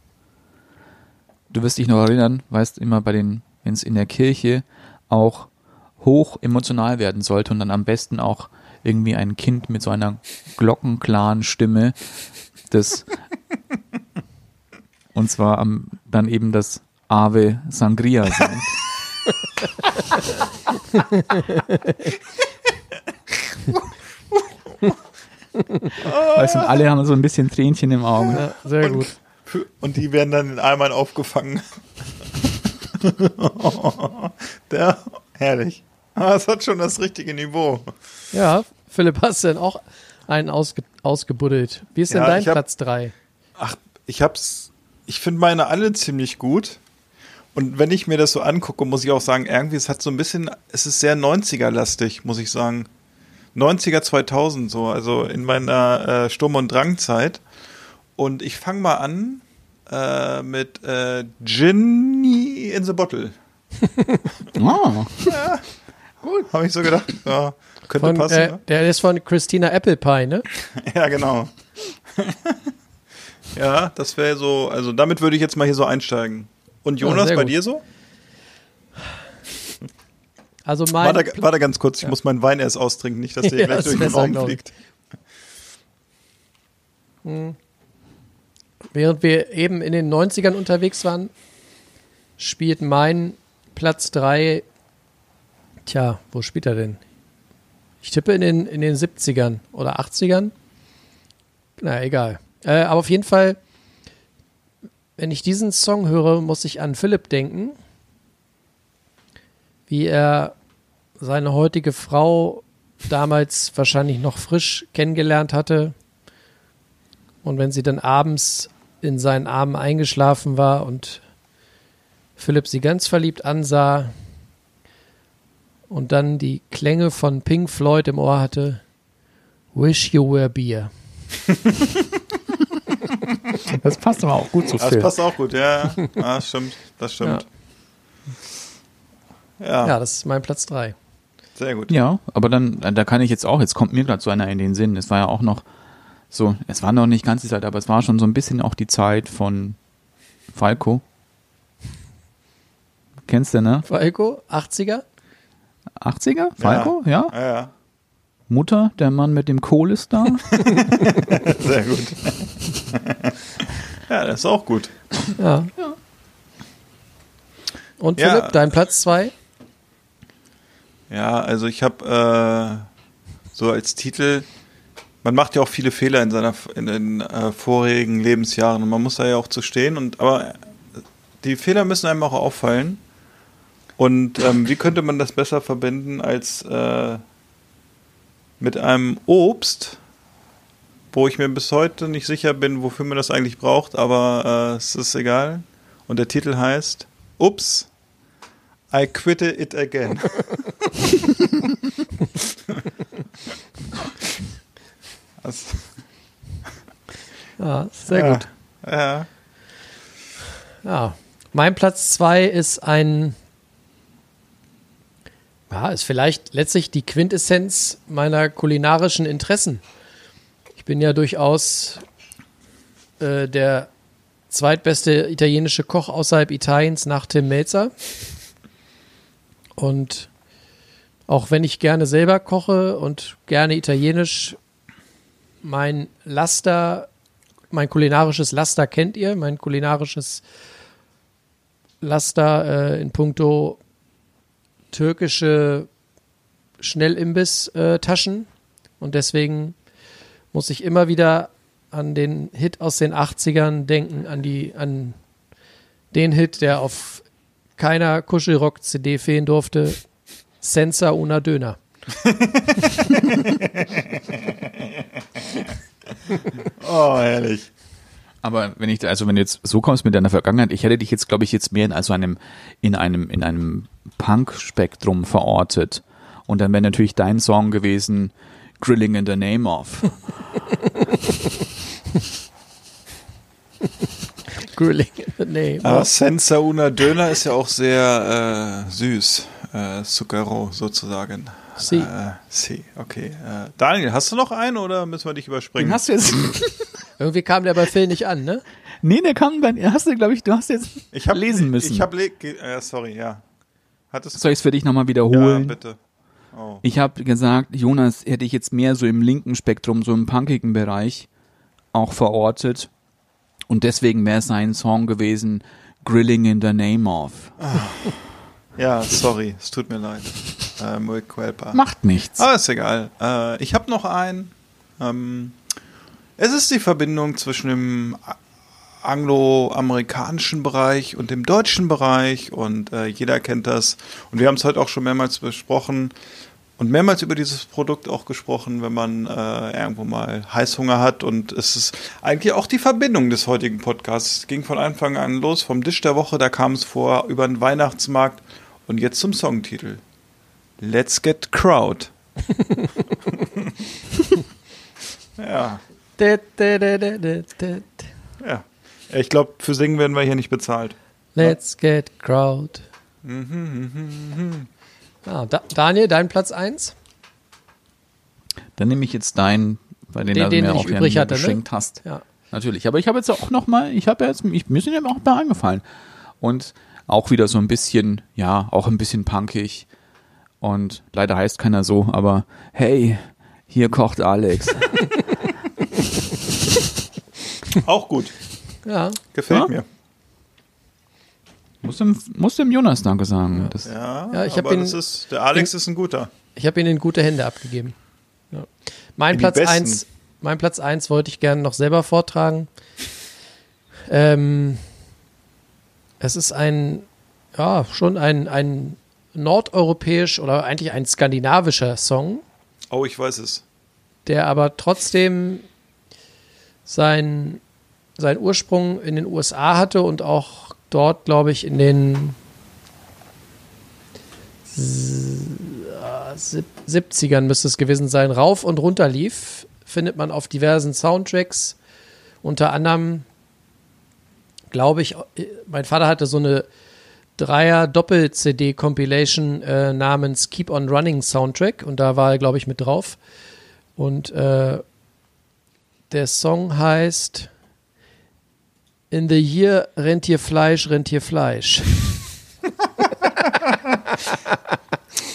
Du wirst dich noch erinnern, weißt immer bei den, wenn es in der Kirche auch hoch emotional werden sollte und dann am besten auch irgendwie ein Kind mit so einer glockenklaren Stimme, das und zwar am, dann eben das Ave Sangria singt. weißt du, und alle haben so ein bisschen Tränchen im Auge. Ja, sehr Und- gut. Und die werden dann in Eimern aufgefangen. Der, herrlich. Das hat schon das richtige Niveau. Ja, Philipp, hast du denn auch einen ausge ausgebuddelt? Wie ist denn Ja, dein ich hab- Platz 3? Ach, ich hab's. Ich finde meine alle ziemlich gut. Und wenn ich mir das so angucke, muss ich auch sagen, irgendwie, es hat so ein bisschen, es ist sehr 90er-lastig, muss ich sagen. 90er, 2000 so, also in meiner äh, Sturm- und Drangzeit. Und ich fange mal an äh, mit äh, Ginny in the Bottle. Oh, Habe ich so gedacht, ja, könnte Von, passen. äh, ne? der ist von Christina Applepie, ne? Ja, genau. ja, das wäre so, also damit würde ich jetzt mal hier so einsteigen. Und Ja, Jonas, sehr bei gut. dir so? Also mein Warte, warte ganz kurz, ich muss meinen Wein erst austrinken, nicht, dass der Ja, gleich durch den Raum fliegt. Während wir eben in den 90ern unterwegs waren, spielt mein Platz 3. Tja, wo spielt er denn? Ich tippe in den, in den 70ern oder 80ern. Na, egal. Äh, aber auf jeden Fall, wenn ich diesen Song höre, muss ich an Philipp denken. Wie er seine heutige Frau damals wahrscheinlich noch frisch kennengelernt hatte. Und wenn sie dann abends in seinen Armen eingeschlafen war und Philipp sie ganz verliebt ansah und dann die Klänge von Pink Floyd im Ohr hatte, Wish You Were Beer. das passt aber auch gut zu Das Phil. passt auch gut, ja. ja. Ah, stimmt, das stimmt. Ja, Ja, das ist mein Platz 3. sehr gut. Ja, aber dann, da kann ich jetzt auch, jetzt kommt mir gerade so einer in den Sinn. Es war ja auch noch so, es war noch nicht ganz die Zeit, aber es war schon so ein bisschen auch die Zeit von Falco. Kennst du, ne? Falco, 80er? 80er? Falco, ja? Ja, ja. Mutter, der Mann mit dem Kohlestar. Sehr gut. ja, das ist auch gut. Ja. Und Ja. Philipp, dein Platz 2? Ja, also ich habe so als Titel. Man macht ja auch viele Fehler in seiner in den äh, vorigen Lebensjahren und man muss da ja auch zu stehen und aber die Fehler müssen einem auch auffallen. Und ähm, wie könnte man das besser verbinden als äh, mit einem Obst, wo ich mir bis heute nicht sicher bin, wofür man das eigentlich braucht, aber äh, es ist egal. Und der Titel heißt Ups, I quit it again. das, Ja, sehr ja, gut. Ja. Ja. Mein Platz zwei ist ein, ja, ist vielleicht letztlich die Quintessenz meiner kulinarischen Interessen. Ich bin ja durchaus äh, der zweitbeste italienische Koch außerhalb Italiens nach Tim Melzer. Und auch wenn ich gerne selber koche und gerne italienisch, mein Laster, mein kulinarisches Laster kennt ihr, mein kulinarisches Laster äh, in puncto türkische Schnellimbiss-Taschen. und deswegen muss ich immer wieder an den Hit aus den 80ern denken, an die, an den Hit, der auf keiner Kuschelrock-CD fehlen durfte. Senza una Döner. Oh, herrlich. Aber wenn ich, also wenn du jetzt so kommst mit deiner Vergangenheit, ich hätte dich jetzt, glaube ich, jetzt mehr in also einem, in einem, in einem Punk-Spektrum verortet. Und dann wäre natürlich dein Song gewesen, Grilling in the Name of. Grilling in the name. Aber Senza una Döner ist ja auch sehr äh, süß. Äh, Zucchero sozusagen. Si. Äh, si, okay. Äh, Daniel, hast du noch einen oder müssen wir dich überspringen? Den hast du jetzt. Irgendwie kam der bei Phil nicht an, ne? nee, der kam bei, hast du, glaube ich, du hast jetzt ich hab, lesen müssen. Ich habe, äh, sorry, ja. Hattest Soll ich es für dich nochmal Ja, wiederholen? bitte. Oh. Ich habe gesagt, Jonas hätte ich jetzt mehr so im linken Spektrum, so im punkigen Bereich auch verortet. Und deswegen wäre sein Song gewesen, Grilling in the Name of. Ja, sorry, es tut mir leid. Äh, muy culpa. Macht nichts. Aber ist egal. Äh, ich habe noch einen. Ähm, es ist die Verbindung zwischen dem angloamerikanischen Bereich und dem deutschen Bereich und äh, jeder kennt das. Und wir haben es heute auch schon mehrmals besprochen und mehrmals über dieses Produkt auch gesprochen, wenn man äh, irgendwo mal Heißhunger hat. Und es ist eigentlich auch die Verbindung des heutigen Podcasts. Es ging von Anfang an los, vom Tisch der Woche, da kam es vor, über den Weihnachtsmarkt und jetzt zum Songtitel. Let's Get Crowd. ja. Ich glaube, für Singen werden wir hier nicht bezahlt. Let's get crowd. Mhm, Ah, da, Daniel, dein Platz 1? Dann nehme ich jetzt deinen, bei den, Den, du den mir du auch nicht übrig ja hatte, ne? geschenkt hast. Ja. Natürlich. Aber ich habe jetzt auch noch mal, ich habe jetzt, ich, mir sind ja auch ein paar eingefallen. Und auch wieder so ein bisschen, ja, auch ein bisschen punkig. Und leider heißt keiner so, aber hey, hier kocht Alex. Auch gut. Ja, Gefällt Ja? mir. muss, dem, muss dem Jonas Danke sagen. Das, Ja, Ja, ich aber ihn- das ist, der Alex ist ein guter. ich habe ihn in gute Hände abgegeben. Ja. Mein, In Platz. 1, mein Platz 1 wollte ich gerne noch selber vortragen. Ähm, es ist ein, ja, schon ein, ein nordeuropäisch oder eigentlich ein skandinavischer Song. Oh, ich weiß es. der aber trotzdem sein, seinen Ursprung in den USA hatte und auch dort, glaube ich, in den sieb- 70ern müsste es gewesen sein, rauf und runter lief. Findet man auf diversen Soundtracks. Unter anderem, glaube ich, mein Vater hatte so eine Dreier-Doppel-CD-Compilation äh, namens Keep on Running Soundtrack und da war er, glaube ich, mit drauf. Und äh, der Song heißt In the Year Rentierfleisch, Rentierfleisch.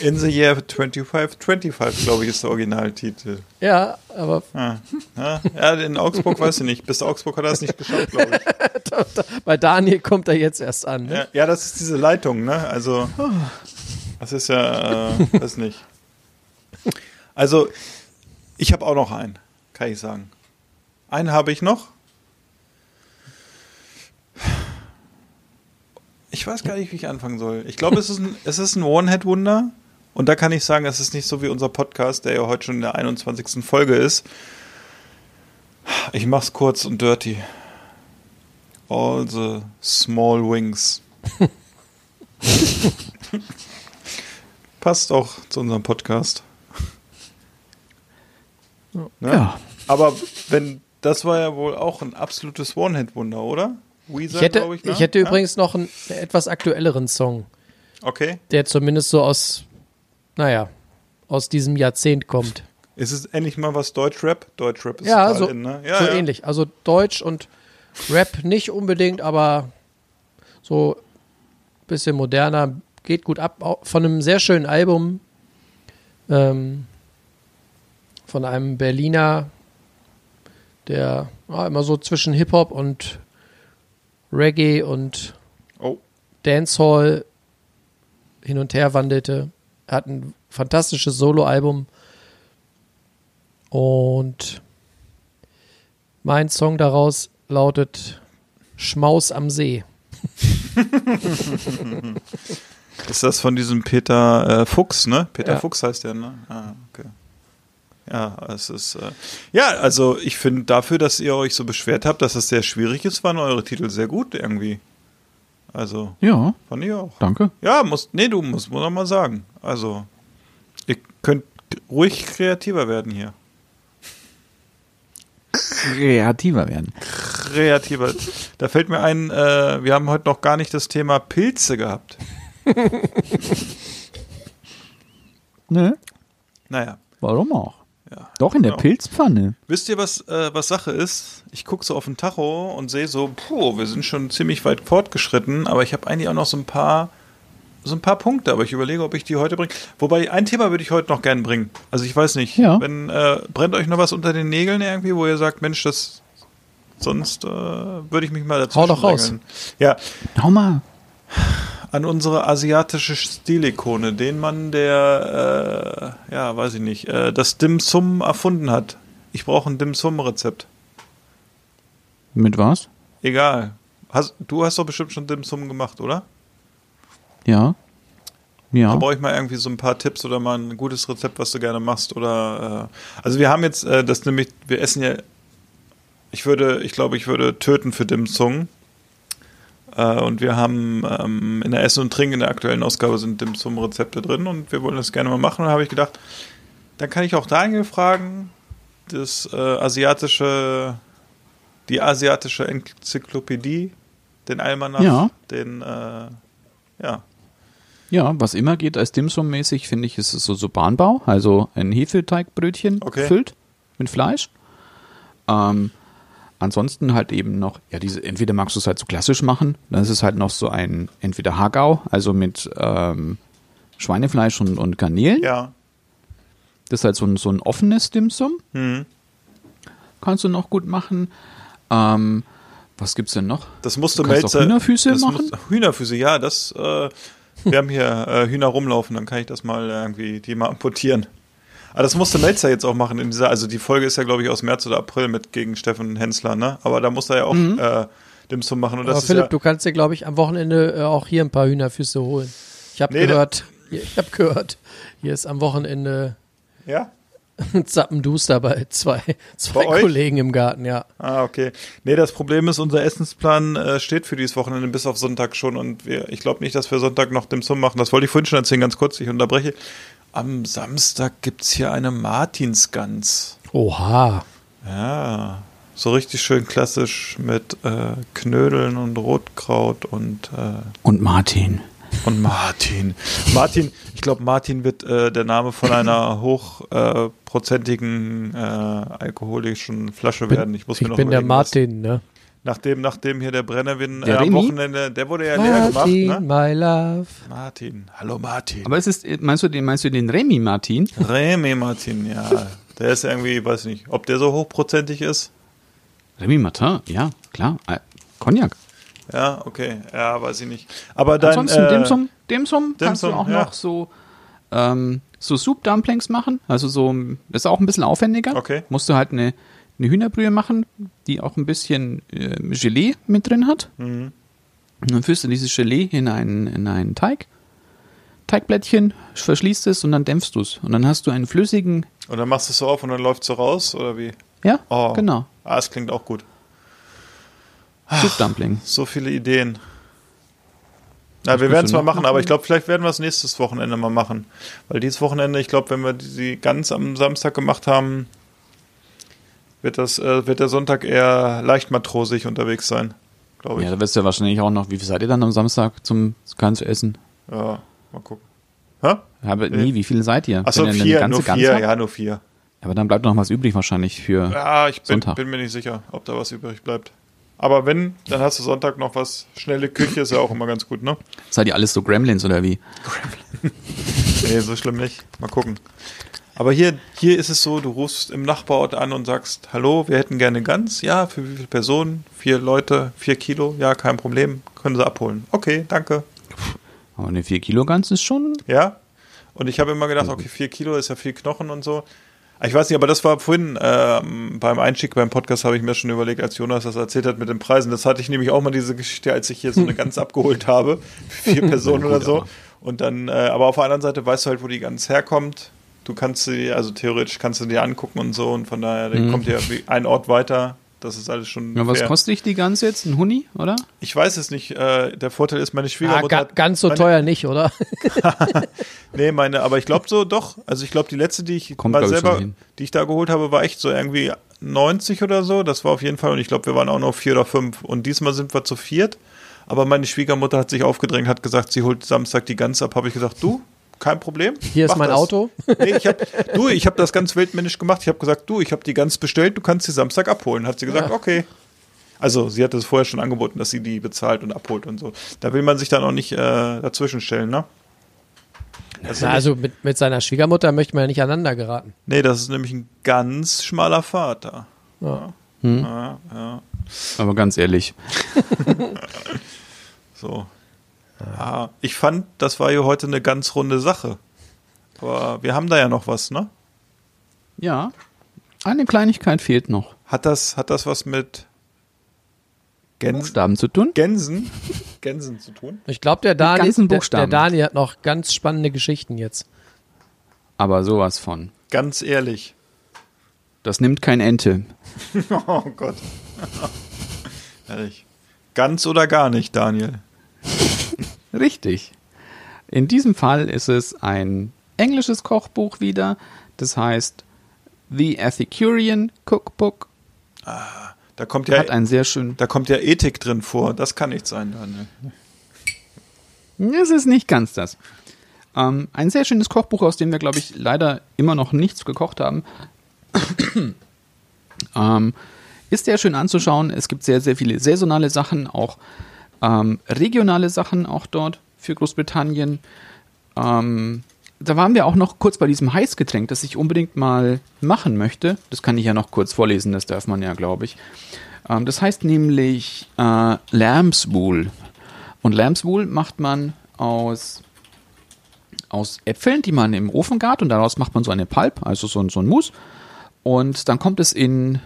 In the Year 2525, glaube ich, ist der Originaltitel. Ja, aber Ah, ja, ja, in Augsburg weiß ich nicht. Bis Augsburg hat er es nicht geschafft, glaube ich. bei Daniel kommt er jetzt erst an. Ne? Ja, ja, das ist diese Leitung, ne? Also, das ist ja, äh, weiß nicht. Also, Ich habe auch noch einen, kann ich sagen. Einen habe ich noch. Ich weiß gar nicht, wie ich anfangen soll. Ich glaube, es ist ein, es ist ein One-Hit-Wunder. Und da kann ich sagen, es ist nicht so wie unser Podcast, der ja heute schon in der 21. Folge ist. Ich mach's kurz und dirty. All the small wings. Passt auch zu unserem Podcast. Ne? Ja. Aber wenn, das war ja wohl auch ein absolutes One-Hit-Wunder, oder? Weezer, Ich hätte, ich, ne? hätte Ja? übrigens noch einen etwas aktuelleren Song, Okay. der zumindest so aus, naja, aus diesem Jahrzehnt kommt. Ist es endlich mal was Deutschrap? Deutschrap ist Ja, so, in, ne? Ja, so ja. ähnlich. Also Deutsch und Rap nicht unbedingt, aber so ein bisschen moderner, geht gut ab. Von einem sehr schönen Album ähm, von einem Berliner, der ja, immer so zwischen Hip-Hop und Reggae und Oh, Dancehall hin und her wandelte. Er hat ein fantastisches Soloalbum. Und mein Song daraus lautet Schmaus am See. ist das von diesem Peter äh, Fuchs, ne? Peter Ja. Fuchs heißt der, ne? Ah, okay. Ja, es ist. Äh, ja, also ich finde dafür, dass ihr euch so beschwert habt, dass es sehr schwierig ist, waren eure Titel sehr gut irgendwie. Also, Ja, fand ich auch. danke. Ja, muss, nee, du musst muss noch mal sagen. Also, ihr könnt ruhig kreativer werden hier. Kreativer werden. Kreativer. Da fällt mir ein, äh, wir haben heute noch gar nicht das Thema Pilze gehabt. Ne? Naja. Warum auch? Ja. Doch in der Genau. Pilzpfanne. Wisst ihr, was, äh, was Sache ist? Ich gucke so auf den Tacho und sehe so, puh, wir sind schon ziemlich weit fortgeschritten, aber ich habe eigentlich auch noch so ein paar, so ein paar Punkte, aber ich überlege, ob ich die heute bringe. Wobei, ein Thema würde ich heute noch gern bringen. Also ich weiß nicht, Ja. wenn, äh, brennt euch noch was unter den Nägeln irgendwie, wo ihr sagt, Mensch, das, sonst äh, würde ich mich mal dazu Hau doch raus. Ja, Hau mal. An unsere asiatische Stilikone, den Mann, der, äh, ja, weiß ich nicht, äh, das Dim Sum erfunden hat. Ich brauche ein Dim Sum Rezept. Mit was? Egal. Hast, du hast doch bestimmt schon Dim Sum gemacht, oder? Ja. Ja. Da brauche ich mal irgendwie so ein paar Tipps oder mal ein gutes Rezept, was du gerne machst. Oder äh, also wir haben jetzt, äh, das nämlich, wir essen ja. Ich würde, ich glaube, ich würde töten für Dim Sum. Äh, und wir haben ähm, in der Essen und Trinken in der aktuellen Ausgabe sind Dim Sum Rezepte drin und wir wollen das gerne mal machen. Und da habe ich gedacht, dann kann ich auch Daniel fragen, das äh, asiatische, die asiatische Enzyklopädie, den Almanach, Ja. den, äh, ja. Ja, was immer geht als Dimsum-mäßig, finde ich, ist es so, so Bahnbau, also ein Hefeteigbrötchen Okay. gefüllt mit Fleisch. Ähm, ansonsten halt eben noch, ja, diese, entweder magst du es halt so klassisch machen, dann ist es halt noch so ein, entweder Hagau, also mit ähm, Schweinefleisch und, und Garnelen. Ja. Das ist halt so ein, so ein offenes Dimsum. Hm. Kannst du noch gut machen. Ähm, was gibt's denn noch? Das musste Du kannst auch Melzer. Hühnerfüße machen? Muss, Hühnerfüße, ja, das. Äh, wir haben hier äh, Hühner rumlaufen, dann kann ich das mal irgendwie die mal amputieren. Aber das musste Melzer jetzt auch machen in dieser, also die Folge ist ja, glaube ich, aus März oder April mit gegen Steffen Hensler, ne? Aber da muss er ja auch äh, Dimsum machen. Und das Aber Philipp, ja, du kannst dir, glaube ich, am Wochenende äh, auch hier ein paar Hühnerfüße holen. Ich habe Nee, gehört, ich habe gehört, hier ist am Wochenende ja? Zappenduster bei zwei, zwei Bei? Kollegen im Garten, ja. Ah, okay. Nee, das Problem ist, unser Essensplan äh, steht für dieses Wochenende bis auf Sonntag schon und wir, ich glaube nicht, dass wir Sonntag noch Dimsum machen. Das wollte ich vorhin schon erzählen, ganz kurz, ich unterbreche. Am Samstag gibt's hier eine Martinsgans. Oha. Ja, so richtig schön klassisch mit äh, Knödeln und Rotkraut und, äh, Und Martin. und Martin. Martin, ich glaube, Martin wird äh, der Name von einer hochprozentigen äh, alkoholischen Flasche werden. Ich muss mir Ich noch bin der was- Martin, ne? Nachdem, nachdem hier der Brennerwin äh, Der am Remy? Wochenende, der wurde ja leer gemacht, Martin, ne? my love. Martin, hallo Martin. Aber es ist, meinst du den, meinst du den Remy Martin? Remy Martin, ja. Der ist irgendwie, weiß nicht, ob der so hochprozentig ist. Remy Martin, ja, klar. Äh, Cognac. Ja, okay, ja, weiß ich nicht. Aber dann, Ansonsten äh, Dimsum, Dimsum kannst du auch ja. noch so, ähm, so Soup-Dumplings machen. Also so, das ist auch ein bisschen aufwendiger. Okay. Musst du halt eine, eine Hühnerbrühe machen, die auch ein bisschen äh, Gelee mit drin hat. Mhm. Und dann führst du dieses Gelee in einen, in einen Teig. Teigblättchen, verschließt es und dann dämpfst du es. Und dann hast du einen flüssigen, Und dann machst du es so auf und dann läuft es so raus, oder wie? ja, Oh. genau, Ah, es klingt auch gut. Soup-Dumpling. So viele Ideen. Na, wir werden es mal machen, aber ich glaube, vielleicht werden wir es nächstes Wochenende mal machen. Weil dieses Wochenende, ich glaube, wenn wir die ganz am Samstag gemacht haben, wird, das, äh, wird der Sonntag eher leicht matrosig unterwegs sein. Glaube ich. Ja, Ja, da wirst du ja wahrscheinlich auch noch, wie viel seid ihr dann am Samstag zum Kahn zu essen? mal gucken. Hä? Habe Nee. nie, wie viele seid ihr? Achso, vier, ganze nur vier, habt? ja, nur vier. Aber dann bleibt noch was übrig wahrscheinlich für. Ja, ich bin, Sonntag. bin mir nicht sicher, ob da was übrig bleibt. Aber wenn, dann hast du Sonntag noch was. Schnelle Küche ist ja auch immer ganz gut, ne? Seid ihr alles so Gremlins oder wie? Nee, so schlimm nicht. Mal gucken. Aber hier, hier ist es so, du rufst im Nachbarort an und sagst, hallo, wir hätten gerne Gans. Ja, für wie viele Personen? Vier Leute, vier Kilo? Ja, kein Problem. Können sie abholen. Okay, danke. Aber eine 4 Kilo Gans ist schon. Ja. Und ich habe immer gedacht, okay, vier Kilo ist ja viel Knochen und so. Ich weiß nicht, aber das war vorhin ähm, beim Einstieg beim Podcast habe ich mir schon überlegt, als Jonas das erzählt hat mit den Preisen. Das hatte ich nämlich auch mal diese Geschichte, als ich hier so eine Gans abgeholt habe, für vier Personen oder so. Und dann, äh, aber auf der anderen Seite weißt du halt, wo die Gans herkommt. Du kannst sie, also theoretisch kannst du die angucken und so und von daher die kommt ja wie ein Ort weiter. Das ist alles schon. Ja, was fair. kostet dich die Gans jetzt? Ein Huni, oder? Ich weiß es nicht. Äh, der Vorteil ist, meine Ah, Schwiegermutter. ga, hat- ganz so meine, teuer nicht, oder? Nee, meine, aber ich glaube so, doch. Also ich glaube, die letzte, die ich Kommt, mal ich, selber, hin. die ich da geholt habe, war echt so irgendwie 90 oder so. Das war auf jeden Fall. Und ich glaube, wir waren auch noch vier oder fünf. Und diesmal sind wir zu viert. Aber meine Schwiegermutter hat sich aufgedrängt, hat gesagt, sie holt Samstag die Gans ab. Habe ich gesagt, du, kein Problem. Hier ist mein das. Auto. Nee, ich hab, du, ich habe das ganz weltmännisch gemacht. Ich habe gesagt, du, ich habe die Gans bestellt, du kannst sie Samstag abholen. Hat sie gesagt, Ja. okay. Also sie hat es vorher schon angeboten, dass sie die bezahlt und abholt und so. Da will man sich dann auch nicht äh, dazwischen stellen, ne? Ist Na, also mit, mit seiner Schwiegermutter möchte man ja nicht aneinander geraten. Nee, das ist nämlich ein ganz schmaler Vater. Ja. Ja, ja. Aber ganz ehrlich. So. Ja, ich fand, das war hier heute eine ganz runde Sache. Aber wir haben da ja noch was, ne? Ja. Eine Kleinigkeit fehlt noch. Hat das, hat das was mit Gänsen, Buchstaben zu tun. Gänsen, Gänsen zu tun? Ich glaube, der Dani, der, der. Dani hat noch ganz spannende Geschichten jetzt. Aber sowas von. Ganz ehrlich. Das nimmt kein Ente. Oh Gott. Ehrlich. Ganz oder gar nicht, Daniel. Richtig. In diesem Fall ist es ein englisches Kochbuch wieder. Das heißt The Ethicurian Cookbook. Da kommt ja, Hat ein sehr schön. da kommt ja Ethik drin vor. Das kann nicht sein, Daniel. Es ist nicht ganz das. Ähm, ein sehr schönes Kochbuch, aus dem wir, glaube ich, leider immer noch nichts gekocht haben. ähm, ist sehr schön anzuschauen. Es gibt sehr, sehr viele saisonale Sachen, auch ähm, regionale Sachen auch dort für Großbritannien. Ähm, da waren wir auch noch kurz bei diesem Heißgetränk, das ich unbedingt mal machen möchte. Das kann ich ja noch kurz vorlesen, das darf man ja, glaube ich. Ähm, das heißt nämlich äh, Lambswool. Und Lambswool macht man aus, aus Äpfeln, die man im Ofen gart und daraus macht man so eine Pulp, also so, ein- so ein Mousse. Und dann kommt es in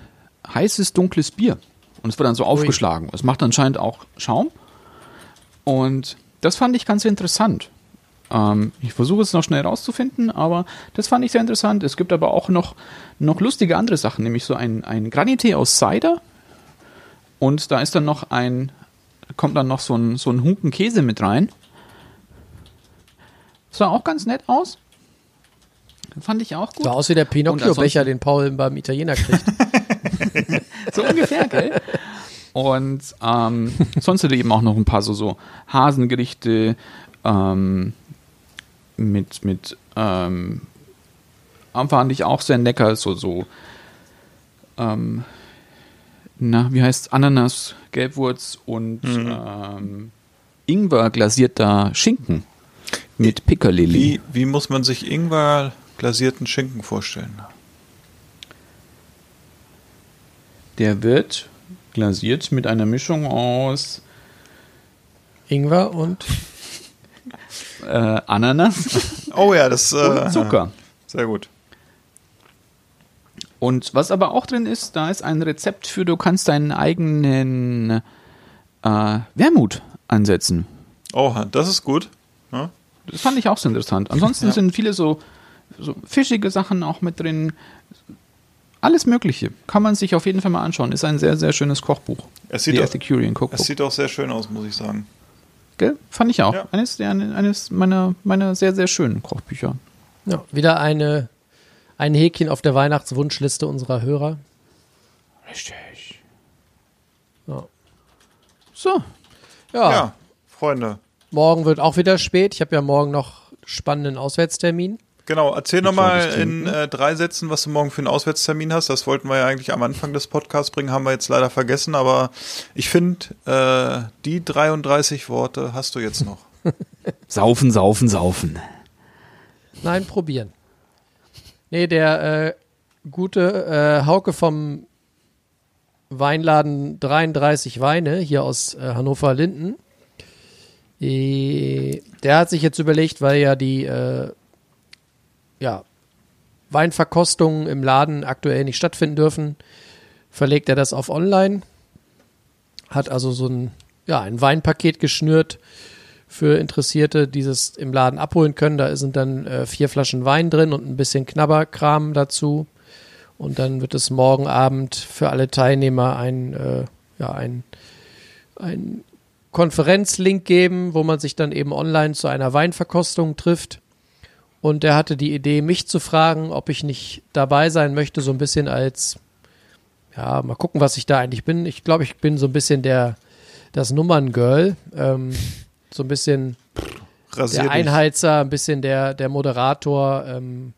heißes, dunkles Bier. Und es wird dann so aufgeschlagen. Es macht anscheinend auch Schaum. Und das fand ich ganz interessant. Ähm, ich versuche es noch schnell rauszufinden, aber das fand ich sehr interessant. Es gibt aber auch noch, noch lustige andere Sachen, nämlich so ein, ein Granité aus Cider. Und da ist dann noch ein, kommt dann noch so ein, so ein Hunken Käse mit rein. Sah auch ganz nett aus. Fand ich auch gut. Sah aus wie der Pinocchio-Becher, den Paul beim Italiener kriegt. so ungefähr, gell? Und ähm, sonst er eben auch noch ein paar so, so Hasengerichte ähm, mit, mit ähm, fand ich auch sehr lecker, so, so ähm, na, wie heißt Ananas, Gelbwurz und ähm, Ingwer glasierter Schinken mit Pickerlilly. Wie, wie muss man sich Ingwer glasierten Schinken vorstellen? Der wird glasiert mit einer Mischung aus Ingwer und äh, Ananas Oh ja, das äh, und Zucker. Sehr gut. Und was aber auch drin ist, da ist ein Rezept für, du kannst deinen eigenen äh, Wermut ansetzen. Oh, das ist gut. Ja. Das fand ich auch so interessant. Ansonsten Ja. sind viele so, so fischige Sachen auch mit drin. Alles Mögliche. Kann man sich auf jeden Fall mal anschauen. Ist ein sehr, sehr schönes Kochbuch. Es sieht auch- Es sieht auch sehr schön aus, muss ich sagen. Gell? Fand ich auch. Ja. Eines, eines meiner, meiner sehr, sehr schönen Kochbücher. Ja, wieder eine, ein Häkchen auf der Weihnachtswunschliste unserer Hörer. Richtig. Ja. So. Ja, Ja, Freunde. morgen wird auch wieder spät. Ich habe ja morgen noch spannenden Auswärtstermin. Genau, erzähl nochmal in äh, drei Sätzen, was du morgen für einen Auswärtstermin hast. Das wollten wir ja eigentlich am Anfang des Podcasts bringen, haben wir jetzt leider vergessen, aber ich finde, äh, die 33 Worte hast du jetzt noch. Saufen, saufen, saufen. Nein, probieren. Nee, der äh, gute äh, Hauke vom Weinladen 33 Weine hier aus äh, Hannover-Linden. Äh, Der hat sich jetzt überlegt, weil ja die äh, ja, Weinverkostungen im Laden aktuell nicht stattfinden dürfen, verlegt er das auf online. Hat also so ein, ja, ein Weinpaket geschnürt für Interessierte, die es im Laden abholen können. Da sind dann äh, vier Flaschen Wein drin und ein bisschen Knabberkram dazu. Und dann wird es morgen Abend für alle Teilnehmer ein, äh, ja, ein, ein Konferenzlink geben, wo man sich dann eben online zu einer Weinverkostung trifft. Und er hatte die Idee, mich zu fragen, ob ich nicht dabei sein möchte, so ein bisschen als, ja, mal gucken, was ich da eigentlich bin. Ich glaube, ich bin so ein bisschen der, das Nummerngirl. Ähm, so ein bisschen Rasier der. Einheizer, ein bisschen der, der Moderator. Ähm,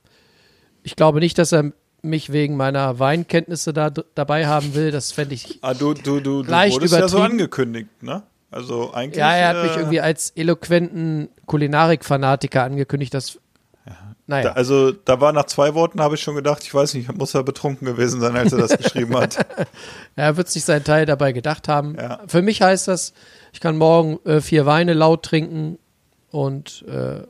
ich glaube nicht, dass er mich wegen meiner Weinkenntnisse da dabei haben will. Das fände ich. Ah, du, du, du, du wurdest ja so angekündigt, ne? Also eigentlich. Ja, er hat mich äh, irgendwie als eloquenten Kulinarik-Fanatiker angekündigt. Das. Da, Naja. also da war nach zwei Worten, habe ich schon gedacht, ich weiß nicht, muss er betrunken gewesen sein, als er das geschrieben hat. Er wird sich seinen Teil dabei gedacht haben. Ja. Für mich heißt das, ich kann morgen äh, vier Weine laut trinken und äh,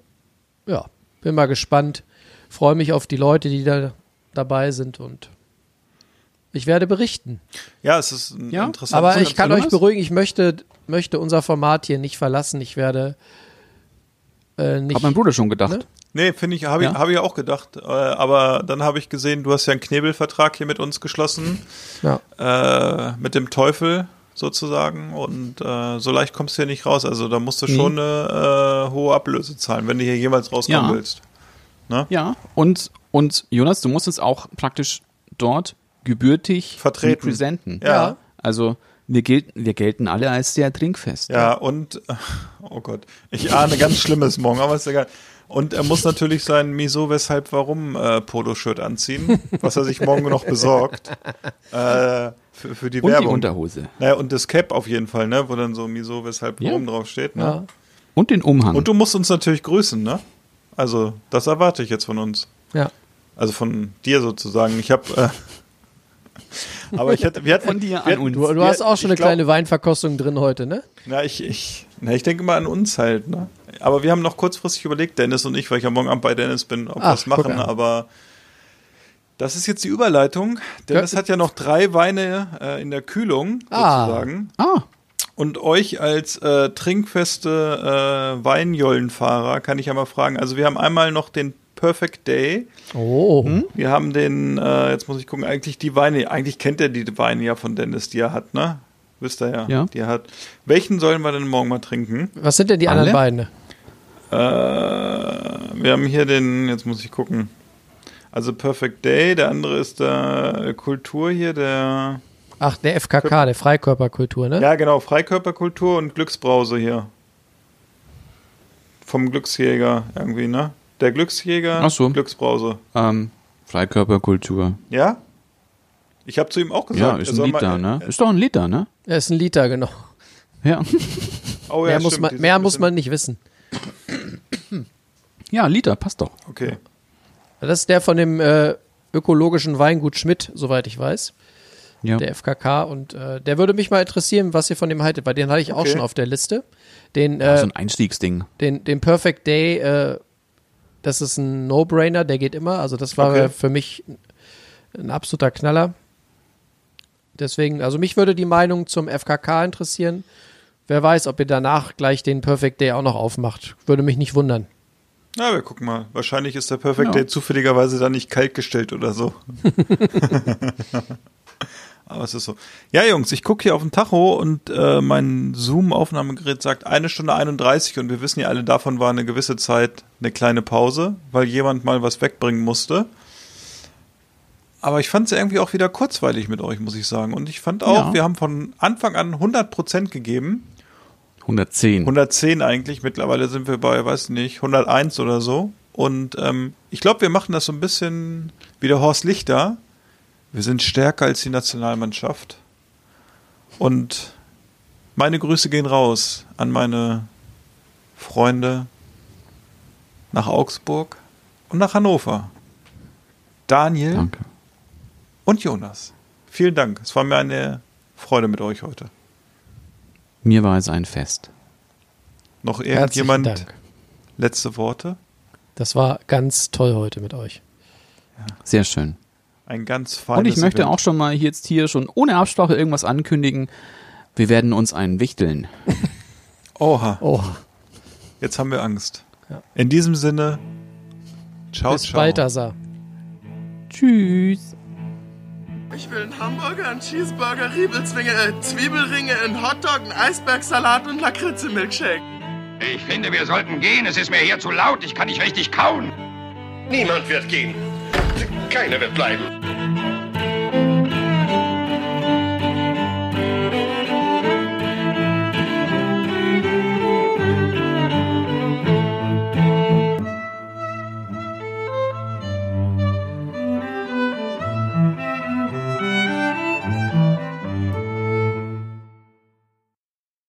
ja, bin mal gespannt. Freue mich auf die Leute, die da dabei sind und ich werde berichten. Ja, es ist ein Ja, interessantes. Aber ich kann euch beruhigen, ich möchte, möchte unser Format hier nicht verlassen. Ich werde äh, nicht. Hat mein Bruder schon gedacht. Ne? Nee, finde ich, habe ich, Ja? hab ich auch gedacht. Äh, aber dann habe ich gesehen, du hast ja einen Knebelvertrag hier mit uns geschlossen, Ja. äh, mit dem Teufel sozusagen. Und äh, so leicht kommst du hier nicht raus. Also da musst du schon eine äh, hohe Ablöse zahlen, wenn du hier jemals rauskommen Ja. willst. Ja, und, und Jonas, du musst es auch praktisch dort gebürtig Vertreten. repräsenten. Ja. Also wir gelten, wir gelten alle als sehr trinkfest. Ja, und, oh Gott, ich ahne ganz Schlimmes morgen, aber ist egal. Und er muss natürlich sein Miso, weshalb, warum äh, Poloshirt anziehen, was er sich morgen noch besorgt. Äh, für, für die Und die Werbung. Unterhose. Naja, und das Cap auf jeden Fall, ne? Wo dann so Miso, weshalb, Ja. warum draufsteht. Ne? Ja. Und den Umhang. Und du musst uns natürlich grüßen, ne? Also, das erwarte ich jetzt von uns. ja. Also von dir sozusagen. Ich habe. Äh, aber ich hätte. Wir hatten, Von dir wir an hatten- uns. Du, du hast auch schon eine glaub- kleine Weinverkostung drin heute, ne? Na, ich, ich, na, ich denke mal an uns halt, ne? Aber wir haben noch kurzfristig überlegt, Dennis und ich, weil ich ja morgen Abend bei Dennis bin, ob wir das machen, aber das ist jetzt die Überleitung. Dennis hat ja noch drei Weine äh, in der Kühlung, Ah. sozusagen. ah, Und euch als äh, trinkfeste äh, Weinjollenfahrer kann ich ja mal fragen. Also wir haben einmal noch den Perfect Day. Oh. Wir haben den, äh, jetzt muss ich gucken, eigentlich die Weine, eigentlich kennt er die Weine ja von Dennis, die er hat, ne? Wisst ihr ja, Ja. die er hat. Welchen sollen wir denn morgen mal trinken? Was sind denn die Alle? anderen beiden? Äh, wir haben hier den, jetzt muss ich gucken. Also Perfect Day, der andere ist der Kultur hier, der. Ach, der FKK, der Freikörperkultur, ne? Ja, genau, Freikörperkultur und Glücksbrause hier. Vom Glücksjäger irgendwie, ne? Der Glücksjäger, Ach so. Glücksbrause. ähm, Freikörperkultur. Ja? Ich habe zu ihm auch gesagt, Ja, er ist ein Liter, mal, ne? Ist doch ein Liter, ne? Er ist ein Liter, genau. Ja. Oh, ja, mehr muss, man, mehr muss man nicht wissen. Ja, ein Liter, passt doch. Okay. Das ist der von dem äh, ökologischen Weingut Schmidt, soweit ich weiß. Ja. Der FKK. Und äh, der würde mich mal interessieren, was ihr von dem haltet, weil den hatte ich auch Okay. schon auf der Liste. Den, Ja, äh, so ein Einstiegsding. den, den Perfect Day, äh, das ist ein No-Brainer, der geht immer. Also das war Okay. für mich ein absoluter Knaller. Deswegen, also mich würde die Meinung zum FKK interessieren. Wer weiß, ob ihr danach gleich den Perfect Day auch noch aufmacht. Würde mich nicht wundern. Na, wir gucken mal. Wahrscheinlich ist der Perfect Ja. Day zufälligerweise dann nicht kalt gestellt oder so. Aber es ist so. Ja, Jungs, ich gucke hier auf den Tacho und äh, mein Zoom-Aufnahmegerät sagt eine Stunde 31 und wir wissen ja alle, davon war eine gewisse Zeit eine kleine Pause, weil jemand mal was wegbringen musste. Aber ich fand es irgendwie auch wieder kurzweilig mit euch, muss ich sagen. Und ich fand auch, Ja. wir haben von Anfang an 100% gegeben. 110. 110 eigentlich. Mittlerweile sind wir bei, weiß nicht, 101 oder so. Und ähm, ich glaube, wir machen das so ein bisschen wie der Horst Lichter. Wir sind stärker als die Nationalmannschaft. Und meine Grüße gehen raus an meine Freunde nach Augsburg und nach Hannover. Daniel Danke. und Jonas. Vielen Dank. Es war mir eine Freude mit euch heute. Mir war es ein Fest. Noch irgendjemand Dank. letzte Worte? Das war ganz toll heute mit euch. Sehr schön. Ein ganz feines Und ich möchte Event. auch schon mal jetzt hier schon ohne Absprache irgendwas ankündigen. Wir werden uns einen wichteln. Oha, Oh, jetzt haben wir Angst. Ja. In diesem Sinne, ciao, bis ciao. Balthasar. Tschüss. Ich will einen Hamburger, einen Cheeseburger, Riebelzwinge, äh, Zwiebelringe, einen Hotdog, einen Eisbergsalat und Lakritze-Milkshake. Ich finde, wir sollten gehen. Es ist mir hier zu laut. Ich kann nicht richtig kauen. Niemand wird gehen. Keiner wird bleiben.